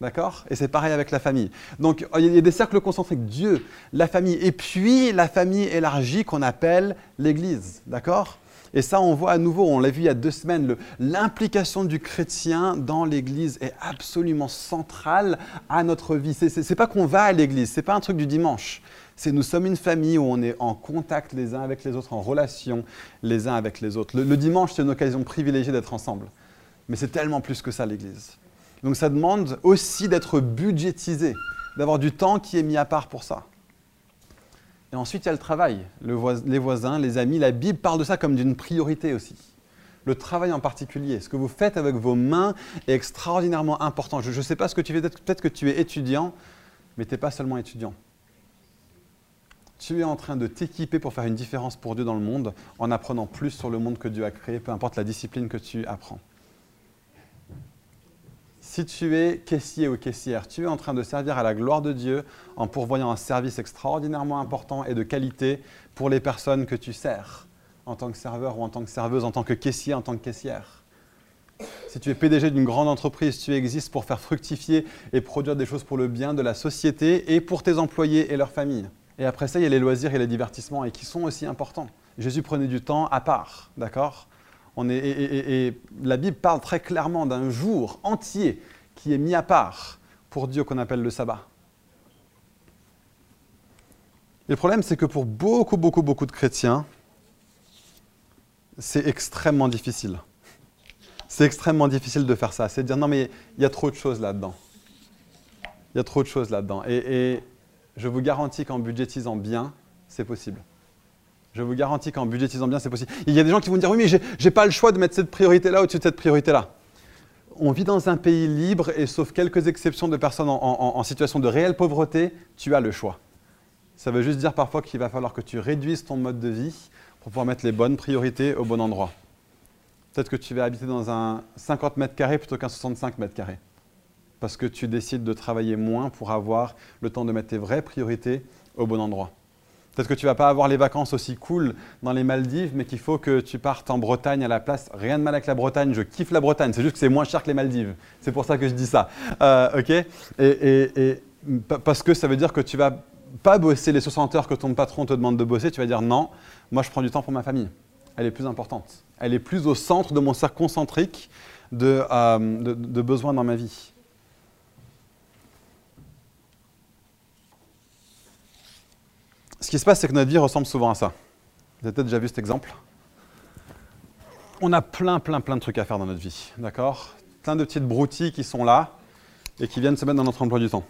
D'accord? Et c'est pareil avec la famille. Donc il y a des cercles concentriques, Dieu, la famille, et puis la famille élargie qu'on appelle l'Église. D'accord? Et ça, on voit à nouveau, on l'a vu il y a deux semaines, l'implication du chrétien dans l'Église est absolument centrale à notre vie. C'est pas qu'on va à l'Église, c'est pas un truc du dimanche. C'est nous sommes une famille où on est en contact les uns avec les autres, en relation les uns avec les autres. Le, le dimanche, c'est une occasion privilégiée d'être ensemble. Mais c'est tellement plus que ça, l'Église. Donc ça demande aussi d'être budgétisé, d'avoir du temps qui est mis à part pour ça. Et ensuite, il y a le travail, les voisins, les amis. La Bible parle de ça comme d'une priorité aussi. Le travail en particulier, ce que vous faites avec vos mains est extraordinairement important. Je ne sais pas ce que tu fais, peut-être peut-être que tu es étudiant, mais tu n'es pas seulement étudiant. Tu es en train de t'équiper pour faire une différence pour Dieu dans le monde en apprenant plus sur le monde que Dieu a créé, peu importe la discipline que tu apprends. Si tu es caissier ou caissière, tu es en train de servir à la gloire de Dieu en pourvoyant un service extraordinairement important et de qualité pour les personnes que tu sers. en tant que serveur ou en tant que serveuse, en tant que caissier, en tant que caissière. Si tu es PDG d'une grande entreprise, tu existes pour faire fructifier et produire des choses pour le bien de la société et pour tes employés et leurs familles. Et après ça, il y a les loisirs et les divertissements et qui sont aussi importants. Jésus prenait du temps à part, d'accord? Et, la Bible parle très clairement d'un jour entier qui est mis à part pour Dieu qu'on appelle le sabbat. Le problème, c'est que pour beaucoup, beaucoup, beaucoup de chrétiens, c'est extrêmement difficile. C'est extrêmement difficile de faire ça. C'est de dire non, mais il y a trop de choses là-dedans. Il y a trop de choses là-dedans. Et je vous garantis qu'en budgétisant bien, c'est possible. Je vous garantis qu'en budgétisant bien, c'est possible. Il y a des gens qui vont dire oui, mais j'ai j'ai pas le choix de mettre cette priorité-là au-dessus de cette priorité-là. On vit dans un pays libre et sauf quelques exceptions de personnes en situation de réelle pauvreté, tu as le choix. Ça veut juste dire parfois qu'il va falloir que tu réduises ton mode de vie pour pouvoir mettre les bonnes priorités au bon endroit. Peut-être que tu vas habiter dans un 50 mètres carrés plutôt qu'un 65 mètres carrés. Parce que tu décides de travailler moins pour avoir le temps de mettre tes vraies priorités au bon endroit. Peut-être que tu vas pas avoir les vacances aussi cool dans les Maldives, mais qu'il faut que tu partes en Bretagne à la place. Rien de mal avec la Bretagne, je kiffe la Bretagne, c'est juste que c'est moins cher que les Maldives. C'est pour ça que je dis ça. Euh, ok? Et, et- et pa- Parce que ça veut dire que tu vas pas bosser les 60 heures que ton patron te demande de bosser, tu vas dire non, moi je prends du temps pour ma famille. Elle est plus importante. Elle est plus au centre de mon cercle concentrique de, euh, besoins dans ma vie. Ce qui se passe, c'est que notre vie ressemble souvent à ça. Vous avez peut-être déjà vu cet exemple. On a plein, plein, plein de trucs à faire dans notre vie, d'accord? Plein de petites broutilles qui sont là et qui viennent se mettre dans notre emploi du temps.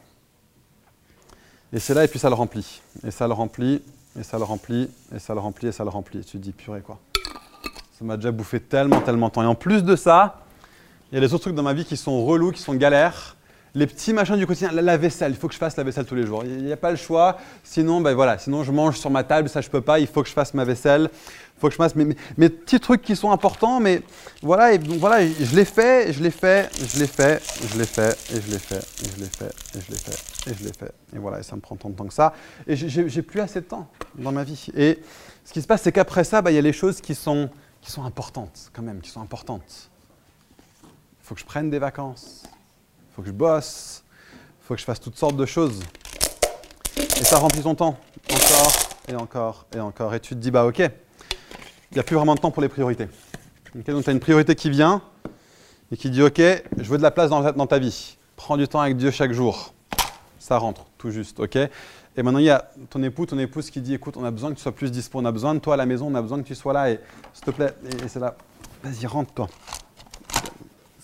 Et c'est là, et puis ça le remplit. Et ça le remplit, et ça le remplit, et ça le remplit, et ça le remplit. Et tu te dis, purée quoi. Ça m'a déjà bouffé tellement, tellement de temps. Et en plus de ça, il y a les autres trucs dans ma vie qui sont relous, qui sont galères. Les petits machins du quotidien, la, vaisselle, il faut que je fasse la vaisselle tous les jours. Il n'y a pas le choix. Sinon, ben voilà, sinon je mange sur ma table, ça je peux pas. Il faut que je fasse ma vaisselle. Il faut que je fasse mes, petits trucs qui sont importants, mais voilà, et donc voilà, je l'ai fait, je l'ai fait, je l'ai fait, je l'ai fait, et je l'ai fait, et je l'ai fait, et je l'ai fait, et je l'ai fait. Et voilà, et ça me prend tant de temps que ça. Et j'ai- plus assez de temps dans ma vie. Et ce qui se passe, c'est qu'après ça, bah, il y a les choses qui sont, qui sont importantes, quand même, qui sont importantes. Il faut que je prenne des vacances. Faut que je bosse. Faut que je fasse toutes sortes de choses. Et ça remplit ton temps. Encore, et encore, et encore. Et tu te dis, bah ok, il n'y a plus vraiment de temps pour les priorités. Ok, donc tu as une priorité qui vient et qui dit, ok, je veux de la place dans ta, vie. Prends du temps avec Dieu chaque jour. Ça rentre, tout juste, ok Et maintenant, il y a ton époux, ton épouse qui dit, écoute, on a besoin que tu sois plus dispo, on a besoin de toi à la maison, on a besoin que tu sois là, et s'il te plaît, et, et c'est là, vas-y, rentre toi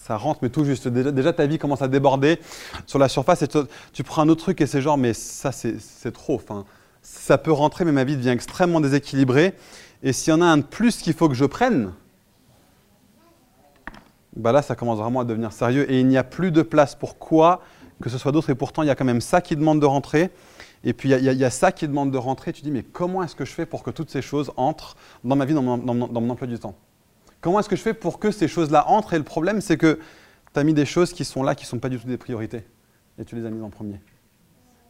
ça rentre, mais tout juste. Déjà, ta vie commence à déborder sur la surface et tu, prends un autre truc et c'est genre, mais ça, c'est trop. Enfin, ça peut rentrer, mais ma vie devient extrêmement déséquilibrée. Et s'il y en a un de plus qu'il faut que je prenne, bah là, ça commence vraiment à devenir sérieux et il n'y a plus de place pour quoi que ce soit d'autre. Et pourtant, il y a quand même ça qui demande de rentrer. Et puis, il y a- ça qui demande de rentrer. Tu dis, mais comment est-ce que je fais pour que toutes ces choses entrent dans ma vie, dans mon emploi du temps? Comment est-ce que je fais pour que ces choses-là entrent Et le problème, c'est que tu as mis des choses qui sont là, qui ne sont pas du tout des priorités. Et tu les as mises en premier.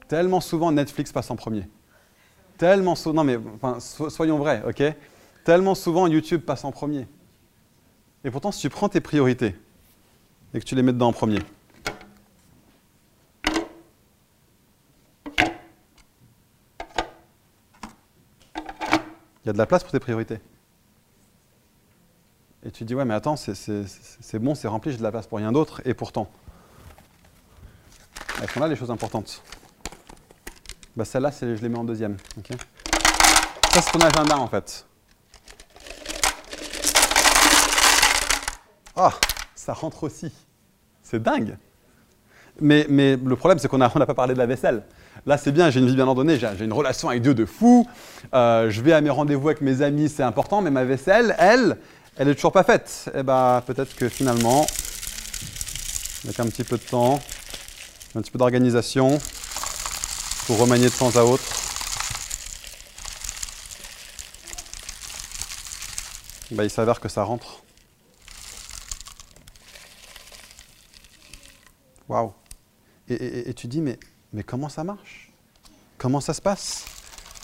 Tellement souvent, Netflix passe en premier. Tellement souvent, non mais enfin, so- soyons vrais, ok? Tellement souvent, YouTube passe en premier. Et pourtant, si tu prends tes priorités et que tu les mets dedans en premier, il y a de la place pour tes priorités. Et tu dis, ouais, mais attends, c'est- bon, c'est rempli, j'ai de la place pour rien d'autre. Et pourtant, elles sont là les choses importantes. Bah, Celle-là, c'est- je les mets en deuxième. ok? Ça, c'est ton agenda en fait. Ah, ça rentre aussi. C'est dingue. Mais, mais le problème, c'est qu'on n'a pas parlé de la vaisselle. Là, c'est bien, j'ai une vie bien ordonnée, j'ai j'ai une relation avec Dieu de fou. euh, je vais à mes rendez-vous avec mes amis, c'est important, mais ma vaisselle, elle, elle est toujours pas faite. Et bah, peut-être que finalement, avec un petit peu de temps, un petit peu d'organisation, pour remanier de temps à autre, bah, il s'avère que ça rentre. Waouh. Et, et- tu dis, mais, comment ça marche? Comment ça se passe?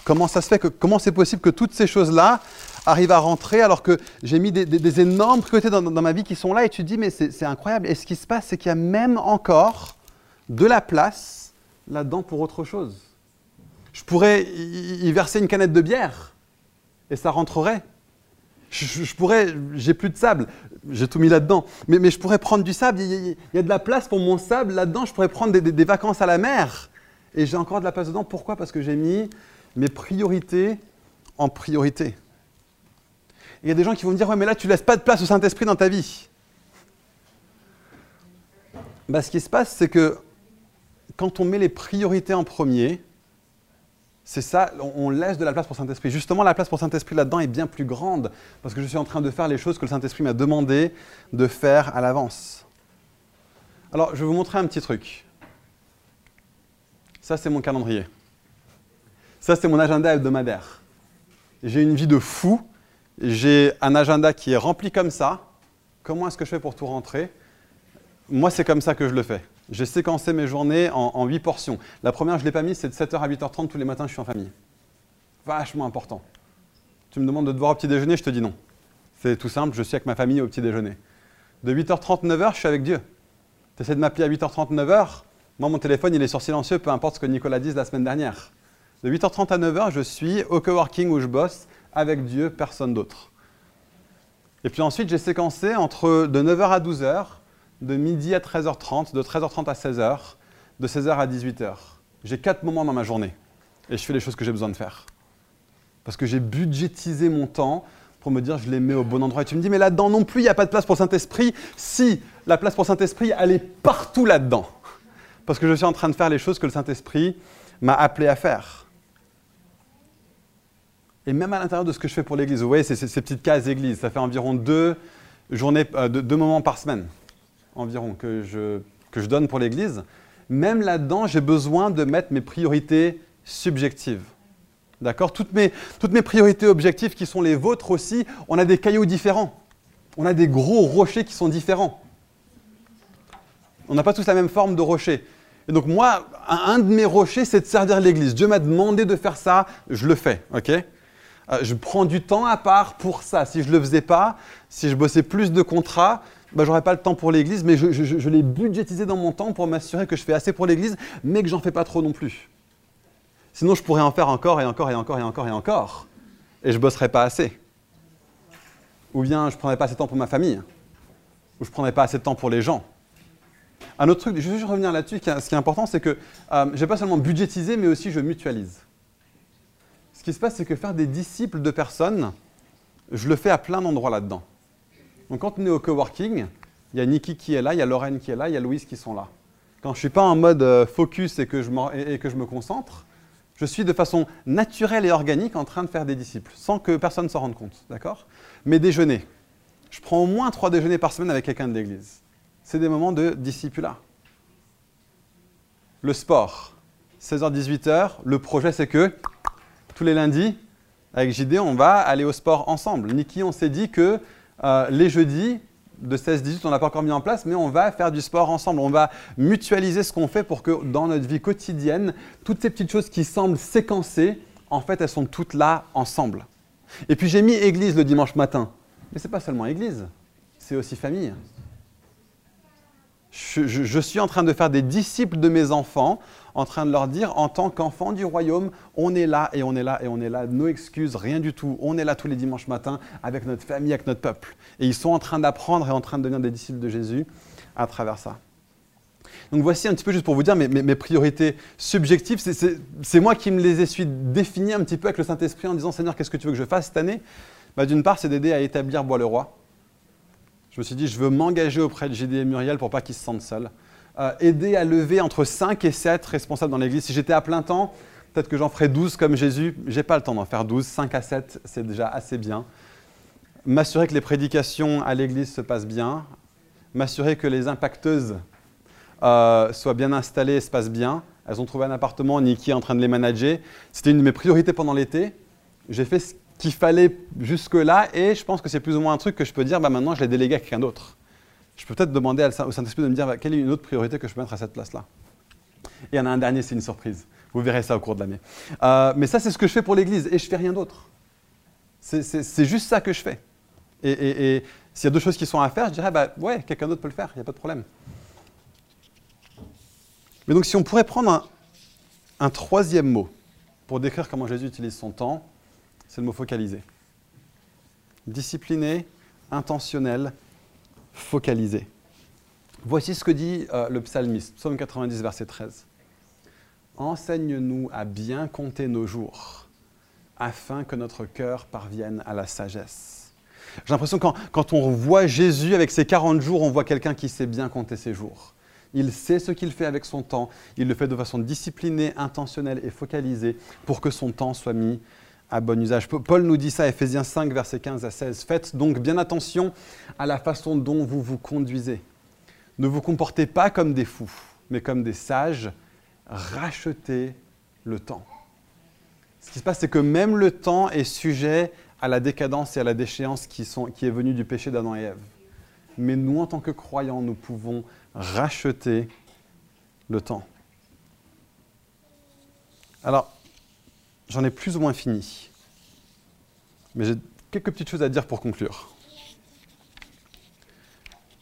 Comment ça se fait Comment c'est possible que toutes ces choses-là arrivent à rentrer alors que j'ai mis des, énormes priorités dans, ma vie qui sont là et tu te dis mais c'est incroyable. Et ce qui se passe, c'est qu'il y a même encore de la place là-dedans pour autre chose. Je pourrais y, verser une canette de bière et ça rentrerait. Je, pourrais, j'ai plus de sable, j'ai tout mis là-dedans, mais, je pourrais prendre du sable, il y, a- de la place pour mon sable là-dedans, je pourrais prendre des- des vacances à la mer et j'ai encore de la place dedans. Pourquoi? Parce que j'ai mis mes priorités en priorité. Il y a des gens qui vont me dire, ouais mais là tu laisses pas de place au Saint-Esprit dans ta vie. Bah, ce qui se passe, c'est que quand on met les priorités en premier, c'est ça, on laisse de la place pour Saint-Esprit. Justement, la place pour Saint-Esprit là-dedans est bien plus grande, parce que je suis en train de faire les choses que le Saint-Esprit m'a demandé de faire à l'avance. Alors, je vais vous montrer un petit truc. Ça, c'est mon calendrier. Ça, c'est mon agenda hebdomadaire. J'ai une vie de fou. J'ai un agenda qui est rempli comme ça. Comment est-ce que je fais pour tout rentrer? Moi, c'est comme ça que je le fais. J'ai séquencé mes journées en, en 8 portions. La première, je ne l'ai pas mise, c'est de 7h à 8h30 tous les matins, je suis en famille. Vachement important. Tu me demandes de te voir au petit déjeuner, je te dis non. C'est tout simple, je suis avec ma famille au petit déjeuner. De 8h30, 9h, je suis avec Dieu. Tu essaies de m'appeler à 8h30, 9h, moi mon téléphone il est sur silencieux, peu importe ce que Nicolas dise la semaine dernière. De 8h30 à 9h, je suis au coworking où je bosse avec Dieu, personne d'autre. Et puis ensuite, j'ai séquencé entre de 9h à 12h, de midi à 13h30, de 13h30 à 16h, de 16h à 18h. J'ai quatre moments dans ma journée et je fais les choses que j'ai besoin de faire. Parce que j'ai budgétisé mon temps pour me dire je les mets au bon endroit. Et tu me dis, mais là-dedans non plus, il n'y a pas de place pour Saint-Esprit. Si, la place pour Saint-Esprit, elle est partout là-dedans. Parce que je suis en train de faire les choses que le Saint-Esprit m'a appelé à faire. Et même à l'intérieur de ce que je fais pour l'église, vous voyez, ces petites cases église, ça fait environ euh, deux, moments par semaine, environ, que je, donne pour l'église. Même là-dedans, j'ai besoin de mettre mes priorités subjectives. D'accord? Toutes mes, toutes mes priorités objectives qui sont les vôtres aussi, on a des cailloux différents. On a des gros rochers qui sont différents. On n'a pas tous la même forme de rocher. Et donc moi, un de mes rochers, c'est de servir l'Église. Dieu m'a demandé de faire ça, je le fais. ok? Euh, je prends du temps à part pour ça. Si je ne le faisais pas, si je bossais plus de contrats, bah, j'aurais pas le temps pour l'Église, mais je, l'ai budgétisé dans mon temps pour m'assurer que je fais assez pour l'Église, mais que j'en fais pas trop non plus. Sinon, je pourrais en faire encore et encore et encore et encore et encore, et je bosserais pas assez. Ou bien je prendrais pas assez de temps pour ma famille, ou je prendrais pas assez de temps pour les gens. Un autre truc, je veux juste revenir là-dessus, ce qui est important, c'est que euh, je n'ai pas seulement budgétisé, mais aussi je mutualise. Ce qui se passe, c'est que faire des disciples de personnes, je le fais à plein d'endroits là-dedans. Donc quand on est au coworking, il y a Niki qui est là, il y a Lorraine qui est là, il y a Louise qui sont là. Quand je ne suis pas en mode euh, focus et que, je me concentre, je suis de façon naturelle et organique en train de faire des disciples, sans que personne s'en rende compte. D'accord? Mes déjeuners. Je prends au moins trois déjeuners par semaine avec quelqu'un de l'église. C'est des moments de discipulat. Le sport. 16h-18h, le projet c'est que tous les lundis, avec JD, on va aller au sport ensemble. Niki, on s'est dit que euh, les jeudis, de 16-18, on n'a pas encore mis en place, mais on va faire du sport ensemble. On va mutualiser ce qu'on fait pour que dans notre vie quotidienne, toutes ces petites choses qui semblent séquencées, en fait, elles sont toutes là ensemble. Et puis j'ai mis église le dimanche matin. Mais ce n'est pas seulement église, c'est aussi famille. Je, suis en train de faire des disciples de mes enfants, en train de leur dire, en tant qu'enfants du royaume, on est là et on est là et on est là. No excuses, rien du tout. On est là tous les dimanches matins avec notre famille, avec notre peuple. Et ils sont en train d'apprendre et en train de devenir des disciples de Jésus à travers ça. Donc voici un petit peu juste pour vous dire mes, priorités subjectives. C'est- moi qui me les ai su définies un petit peu avec le Saint-Esprit en disant Seigneur, qu'est-ce que tu veux que je fasse cette année? Bah, D'une part, c'est d'aider à établir Bois-le-Roi. Je me suis dit, je veux m'engager auprès de JD et Muriel pour pas qu'ils se sentent seuls. Euh, aider à lever entre 5 et 7 responsables dans l'église. Si j'étais à plein temps, peut-être que j'en ferais 12 comme Jésus. J'ai pas le temps d'en faire 12. 5 à 7, c'est déjà assez bien. M'assurer que les prédications à l'église se passent bien. M'assurer que les impacteuses euh, soient bien installées et se passent bien. Elles ont trouvé un appartement, Niki est en train de les manager. C'était une de mes priorités pendant l'été. J'ai fait ce qu'il fallait jusque-là et je pense que c'est plus ou moins un truc que je peux dire, bah maintenant je l'ai délégué à quelqu'un d'autre. Je peux peut-être demander au Saint-Esprit de me dire bah, quelle est une autre priorité que je peux mettre à cette place-là? Et il y en a un dernier, c'est une surprise. Vous verrez ça au cours de l'année. Euh, mais ça, c'est ce que je fais pour l'Église et je fais rien d'autre. C'est- juste ça que je fais. Et, s'il y a deux choses qui sont à faire, je dirais, bah ouais, quelqu'un d'autre peut le faire, il n'y a pas de problème. Mais donc, si on pourrait prendre un troisième mot pour décrire comment Jésus utilise son temps, c'est le mot focalisé. Discipliné, intentionnel, focalisé. Voici ce que dit euh, le psalmiste, psaume 90, verset 13. Enseigne-nous à bien compter nos jours, afin que notre cœur parvienne à la sagesse. J'ai l'impression que quand, quand on voit Jésus avec ses 40 jours, on voit quelqu'un qui sait bien compter ses jours. Il sait ce qu'il fait avec son temps, il le fait de façon disciplinée, intentionnelle et focalisée pour que son temps soit mis à bon usage. Pa- Paul nous dit ça, Ephésiens 5, versets 15 à 16. Faites donc bien attention à la façon dont vous vous conduisez. Ne vous comportez pas comme des fous, mais comme des sages. Rachetez le temps. Ce qui se passe, c'est que même le temps est sujet à la décadence et à la déchéance qui, sont, qui est venue du péché d'Adam et Ève. Mais nous, en tant que croyants, nous pouvons racheter le temps. Alors, j'en ai plus ou moins fini. Mais j'ai quelques petites choses à dire pour conclure.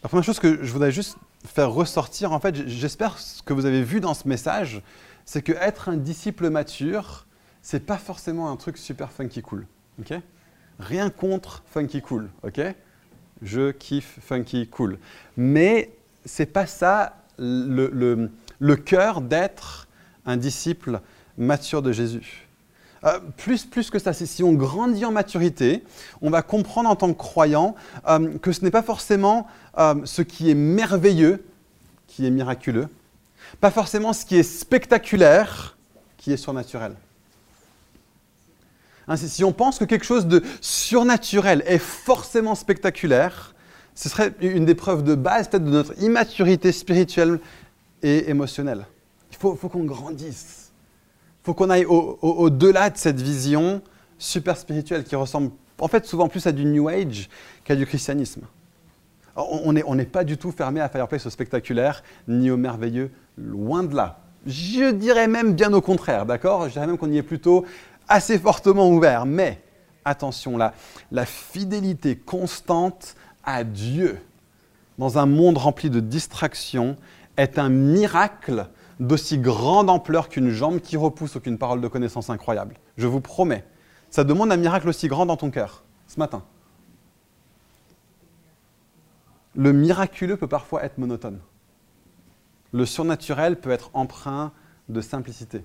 La première chose que je voudrais juste faire ressortir, en fait, j'espère ce que vous avez vu dans ce message, c'est que être un disciple mature, c'est pas forcément un truc super funky cool. Rien contre funky cool, Je kiffe funky cool. Mais c'est pas ça le, le- le cœur d'être un disciple mature de Jésus. Euh, plus, plus que ça, si on grandit en maturité, on va comprendre en tant que croyant euh, que ce n'est pas forcément euh, ce qui est merveilleux qui est miraculeux, pas forcément ce qui est spectaculaire qui est surnaturel. Hein, si on pense que quelque chose de surnaturel est forcément spectaculaire, ce serait une des preuves de base peut-être de notre immaturité spirituelle et émotionnelle. Il faut qu'on grandisse. Faut qu'on aille au- au- au-delà de cette vision super spirituelle qui ressemble en fait souvent plus à du New Age qu'à du christianisme. On n'est pas du tout fermé à Fireplace au spectaculaire ni au merveilleux, loin de là. Je dirais même bien au contraire, d'accord? Je dirais même qu'on y est plutôt assez fortement ouvert. Mais attention, la fidélité constante à Dieu dans un monde rempli de distractions est un miracle d'aussi grande ampleur qu'une jambe qui repousse ou qu'une parole de connaissance incroyable. Je vous promets. Ça demande un miracle aussi grand dans ton cœur, ce matin. Le miraculeux peut parfois être monotone. Le surnaturel peut être empreint de simplicité.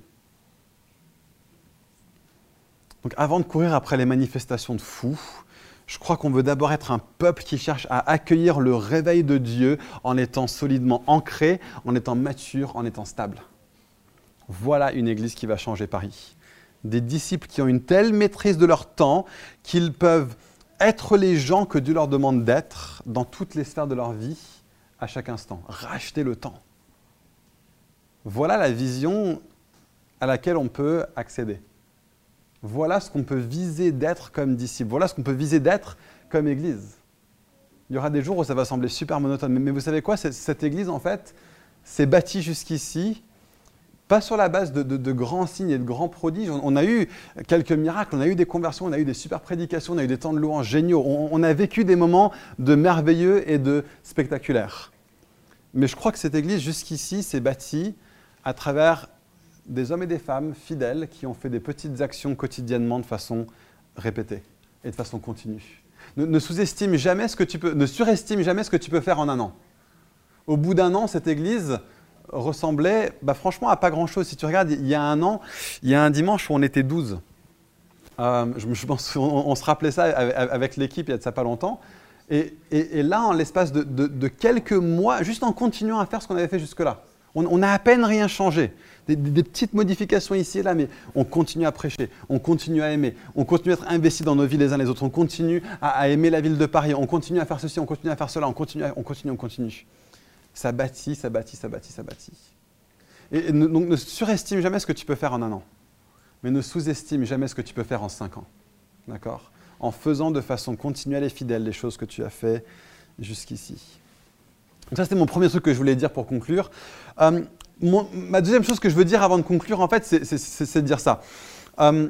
Donc avant de courir après les manifestations de fous, je crois qu'on veut d'abord être un peuple qui cherche à accueillir le réveil de Dieu en étant solidement ancré, en étant mature, en étant stable. Voilà une église qui va changer Paris. Des disciples qui ont une telle maîtrise de leur temps qu'ils peuvent être les gens que Dieu leur demande d'être dans toutes les sphères de leur vie, à chaque instant. Racheter le temps. Voilà la vision à laquelle on peut accéder. Voilà ce qu'on peut viser d'être comme disciple. Voilà ce qu'on peut viser d'être comme Église. Il y aura des jours où ça va sembler super monotone. Mais, vous savez quoi? Cette- Église, en fait, s'est bâtie jusqu'ici, pas sur la base de, grands signes et de grands prodiges. On, a eu quelques miracles, on a eu des conversions, on a eu des super prédications, on a eu des temps de louange géniaux. On a vécu des moments de merveilleux et de spectaculaires. Mais je crois que cette Église, jusqu'ici, s'est bâtie à travers des hommes et des femmes fidèles qui ont fait des petites actions quotidiennement de façon répétée et de façon continue. Ne, sous-estime jamais ce que tu peux, ne surestime jamais ce que tu peux faire en un an. Au bout d'un an, cette église ressemblait, bah, franchement, à pas grand-chose. Si tu regardes, il y a un an, il y a un dimanche où on était 12. Euh, je, pense, on, se rappelait ça avec, l'équipe il y a de ça pas longtemps. Et, là, en l'espace de quelques mois, juste en continuant à faire ce qu'on avait fait jusque-là, on, on a à peine rien changé. Des, petites modifications ici et là, mais on continue à prêcher, on continue à aimer, on continue à être investi dans nos vies les uns les autres, on continue à, aimer la ville de Paris, on continue à faire ceci, on continue à faire cela, on continue, à- on continue, on continue. Ça bâtit, ça bâtit, ça bâtit, ça bâtit. Et, et ne- donc ne surestime jamais ce que tu peux faire en un an, mais ne sous-estime jamais ce que tu peux faire en cinq ans. D'accord? En faisant de façon continuelle et fidèle les choses que tu as fait jusqu'ici. Donc ça, c'était mon premier truc que je voulais dire pour conclure. Euh, ma deuxième chose que je veux dire avant de conclure, en fait, c'est de dire ça. Euh,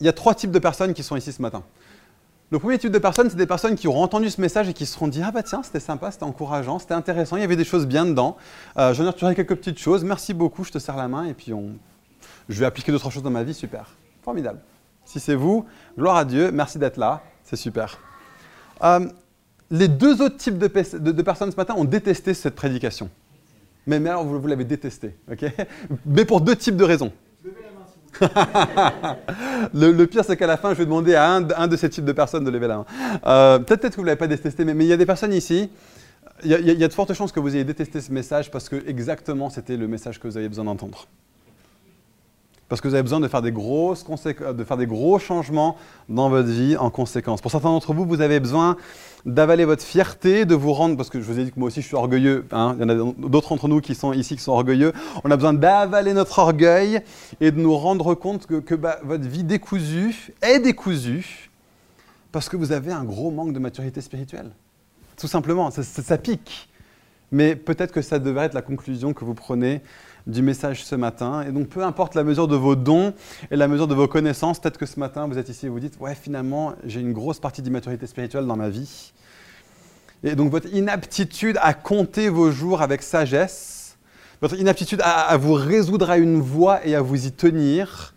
Il y a trois types de personnes qui sont ici ce matin. Le premier type de personnes, c'est des personnes qui auront entendu ce message et qui se seront dit Ah bah tiens, c'était sympa, c'était encourageant, c'était intéressant, il y avait des choses bien dedans. Euh, J'en ai retiré quelques petites choses, merci beaucoup, je te serre la main et puis on... je vais appliquer d'autres choses dans ma vie, super. Formidable. Si c'est vous, gloire à Dieu, merci d'être là, c'est super. Euh, les deux autres types de, pe- de- de personnes ce matin ont détesté cette prédication. Mais, mais alors, vous, l'avez détesté, ok? Mais pour deux types de raisons. le, pire, c'est qu'à la fin, je vais demander à un, de ces types de personnes de lever la main. Euh, peut-être que vous ne l'avez pas détesté, mais il y a des personnes ici, il y, il y a de fortes chances que vous ayez détesté ce message parce que exactement c'était le message que vous aviez besoin d'entendre. Parce que vous avez besoin de faire, des de faire des gros changements dans votre vie en conséquence. Pour certains d'entre vous, vous avez besoin d'avaler votre fierté, de vous rendre, parce que je vous ai dit que moi aussi je suis orgueilleux, hein, il y en a d'autres d'entre nous qui sont ici qui sont orgueilleux, on a besoin d'avaler notre orgueil et de nous rendre compte que, que, bah, votre vie décousue est décousue parce que vous avez un gros manque de maturité spirituelle. Tout simplement, ça pique. Mais peut-être que ça devrait être la conclusion que vous prenez du message ce matin. Et donc, peu importe la mesure de vos dons et la mesure de vos connaissances, peut-être que ce matin, vous êtes ici et vous dites Ouais, finalement, j'ai une grosse partie d'immaturité spirituelle dans ma vie. Et donc, votre inaptitude à compter vos jours avec sagesse, votre inaptitude à, à vous résoudre à une voie et à vous y tenir,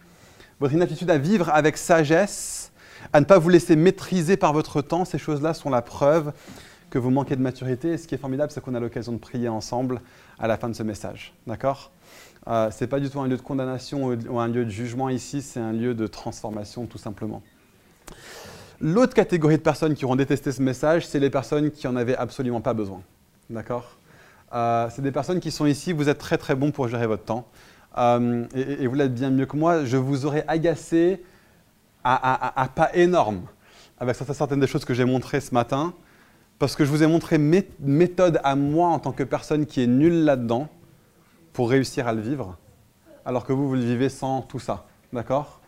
votre inaptitude à vivre avec sagesse, à ne pas vous laisser maîtriser par votre temps, ces choses-là sont la preuve que vous manquez de maturité. Ce qui est formidable, c'est qu'on a l'occasion de prier ensemble à la fin de ce message. D'accord? Euh, Ce n'est pas du tout un lieu de condamnation ou- un lieu de jugement ici, c'est un lieu de transformation tout simplement. L'autre catégorie de personnes qui auront détesté ce message, c'est les personnes qui en avaient absolument pas besoin. D'accord? Euh, C'est des personnes qui sont ici, vous êtes très très bons pour gérer votre temps. Euh, et, vous l'êtes bien mieux que moi. Je vous aurais agacé à, pas énorme avec certaines des choses que j'ai montrées ce matin, parce que je vous ai montré mes méthodes à moi en tant que personne qui est nulle là-dedans pour réussir à le vivre, alors que vous, vous le vivez sans tout ça. D'accord?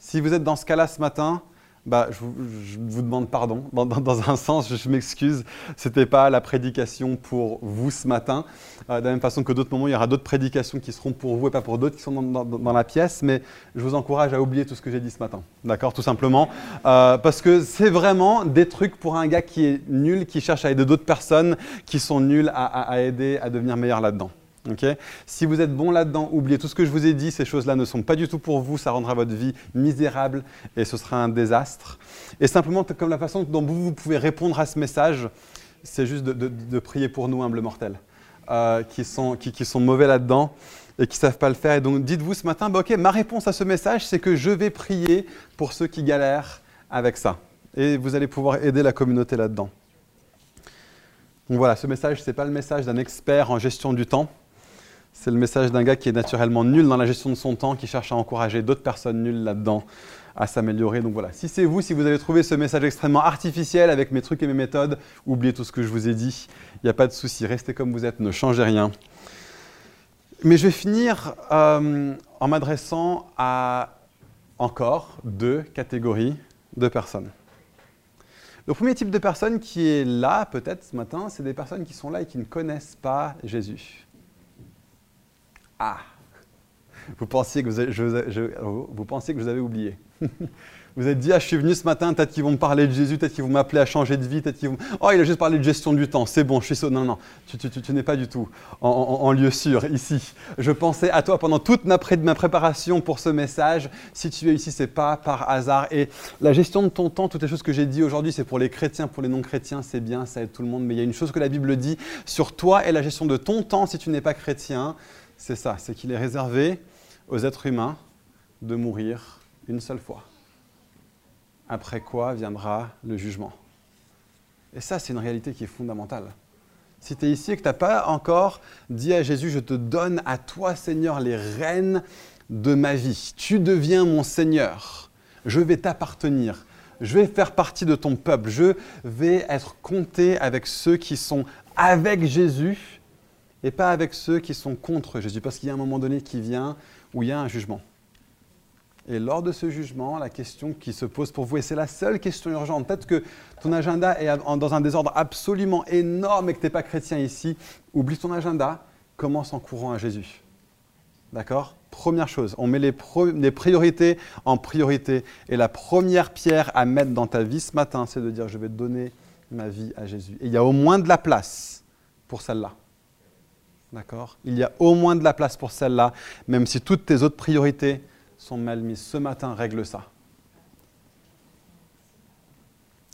Si vous êtes dans ce cas-là ce matin, bah, je, vous, je vous demande pardon. Dans, un sens, je, m'excuse. Ce n'était pas la prédication pour vous ce matin. Euh, de la même façon que d'autres moments, il y aura d'autres prédications qui seront pour vous et pas pour d'autres qui sont dans, la pièce. Mais je vous encourage à oublier tout ce que j'ai dit ce matin. D'accord Tout simplement. Euh, parce que c'est vraiment des trucs pour un gars qui est nul, qui cherche à aider d'autres personnes qui sont nulles à, à- à aider à devenir meilleur là-dedans. Si vous êtes bon là-dedans, oubliez tout ce que je vous ai dit, ces choses-là ne sont pas du tout pour vous, ça rendra votre vie misérable et ce sera un désastre. Et simplement, comme la façon dont vous, pouvez répondre à ce message, c'est juste de, prier pour nous, humbles mortels, euh, qui, sont, qui, qui sont mauvais là-dedans et qui ne savent pas le faire. Et donc dites-vous ce matin, bah, ok, ma réponse à ce message, c'est que je vais prier pour ceux qui galèrent avec ça. Et vous allez pouvoir aider la communauté là-dedans. Donc voilà, ce message, ce n'est pas le message d'un expert en gestion du temps. C'est le message d'un gars qui est naturellement nul dans la gestion de son temps, qui cherche à encourager d'autres personnes nulles là-dedans à s'améliorer. Donc voilà, si c'est vous, si vous avez trouvé ce message extrêmement artificiel avec mes trucs et mes méthodes, oubliez tout ce que je vous ai dit. Il n'y a pas de souci, restez comme vous êtes, ne changez rien. Mais je vais finir euh, en m'adressant à encore deux catégories de personnes. Le premier type de personne qui est là, peut-être ce matin, c'est des personnes qui sont là et qui ne connaissent pas Jésus. Ah Vous pensiez que vous, avez, je- vous vous oublié. Vous êtes dit, ah, je suis venu ce matin, peut-être qu'ils vont me parler de Jésus, peut-être qu'ils vont m'appeler à changer de vie, peut-être qu'ils vont... Oh, il a juste parlé de gestion du temps, c'est bon, je suis sauvé. Non, non, tu, n'es pas du tout en, lieu sûr ici. Je pensais à toi pendant toute ma, ma préparation pour ce message. Si tu es ici, c'est pas par hasard. Et la gestion de ton temps, toutes les choses que j'ai dit aujourd'hui, c'est pour les chrétiens, pour les non-chrétiens, c'est bien, ça aide tout le monde. Mais il y a une chose que la Bible dit sur toi et la gestion de ton temps si tu n'es pas chrétien, c'est ça, c'est qu'il est réservé aux êtres humains de mourir une seule fois. Après quoi viendra le jugement. Et ça, c'est une réalité qui est fondamentale. Si tu es ici et que tu n'as pas encore dit à Jésus, je te donne à toi, Seigneur, les rênes de ma vie. Tu deviens mon Seigneur. Je vais t'appartenir. Je vais faire partie de ton peuple. Je vais être compté avec ceux qui sont avec Jésus et pas avec ceux qui sont contre Jésus. Parce qu'il y a un moment donné qui vient où il y a un jugement. Et lors de ce jugement, la question qui se pose pour vous, et c'est la seule question urgente, peut-être que ton agenda est dans un désordre absolument énorme et que tu n'es pas chrétien ici, oublie ton agenda, commence en courant à Jésus. D'accord? Première chose, on met les, priorités en priorité. Et la première pierre à mettre dans ta vie ce matin, c'est de dire je vais donner ma vie à Jésus. Et il y a au moins de la place pour celle-là. D'accord Il y a au moins de la place pour celle-là, même si toutes tes autres priorités sont mal mises. Ce matin, règle ça.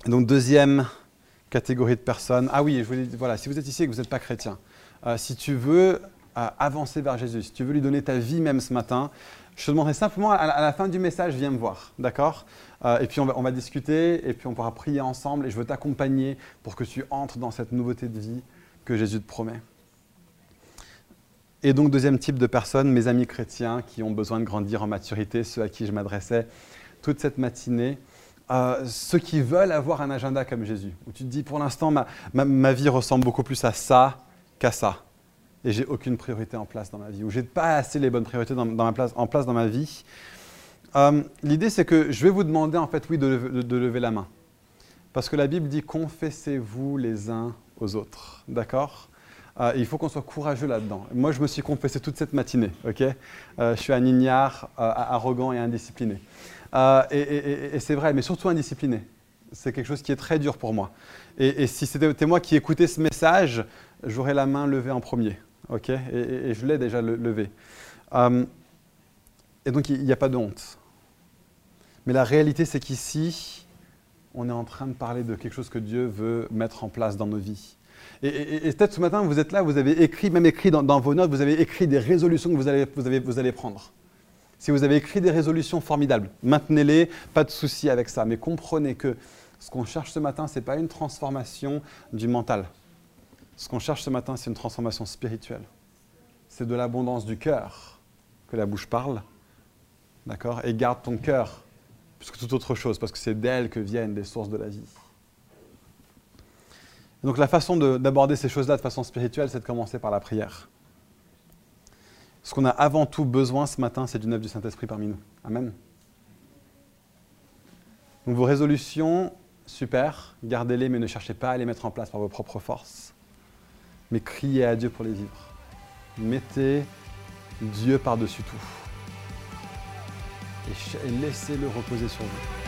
donc, deuxième catégorie de personnes. Ah oui, je vous voilà, si vous êtes ici et que vous n'êtes pas chrétien, euh, si tu veux euh, avancer vers Jésus, si tu veux lui donner ta vie même ce matin, je te demanderai simplement à la, fin du message, viens me voir, d'accord? Euh, Et puis on va, discuter, et puis on pourra prier ensemble, et je veux t'accompagner pour que tu entres dans cette nouveauté de vie que Jésus te promet. Et donc, deuxième type de personnes, mes amis chrétiens qui ont besoin de grandir en maturité, ceux à qui je m'adressais toute cette matinée, euh, ceux qui veulent avoir un agenda comme Jésus, où tu te dis, pour l'instant, ma, ma, vie ressemble beaucoup plus à ça qu'à ça, et j'ai aucune priorité en place dans ma vie, ou j'ai pas assez les bonnes priorités ma en place dans ma vie. Euh, l'idée, c'est que je vais vous demander, en fait, oui, de lever la main. Parce que la Bible dit, confessez-vous les uns aux autres. D'accord? Euh, il faut qu'on soit courageux là-dedans. Moi, je me suis confessé toute cette matinée. euh, je suis un ignare, euh, arrogant et indiscipliné. et, c'est vrai, mais surtout indiscipliné. C'est quelque chose qui est très dur pour moi. Et, si c'était moi qui écoutais ce message, j'aurais la main levée en premier. ok? Et, je l'ai déjà levée. et donc, il n'y a pas de honte. Mais la réalité, c'est qu'ici, on est en train de parler de quelque chose que Dieu veut mettre en place dans nos vies. Et, peut-être ce matin, vous êtes là, vous avez écrit, même écrit dans, vos notes, vous avez écrit des résolutions que vous allez, prendre. Si vous avez écrit des résolutions formidables, maintenez-les, pas de souci avec ça. Mais comprenez que ce qu'on cherche ce matin, ce n'est pas une transformation du mental. Ce qu'on cherche ce matin, c'est une transformation spirituelle. C'est de l'abondance du cœur que la bouche parle. D'accord Et garde ton cœur plus que toute autre chose, parce que c'est d'elle que viennent les sources de la vie. Donc la façon d'aborder ces choses-là de façon spirituelle, c'est de commencer par la prière. Ce qu'on a avant tout besoin ce matin, c'est d'une œuvre du Saint-Esprit parmi nous. Amen. Donc vos résolutions, super, gardez-les, mais ne cherchez pas à les mettre en place par vos propres forces. Mais criez à Dieu pour les vivre. Mettez Dieu par-dessus tout. Et laissez-le reposer sur vous.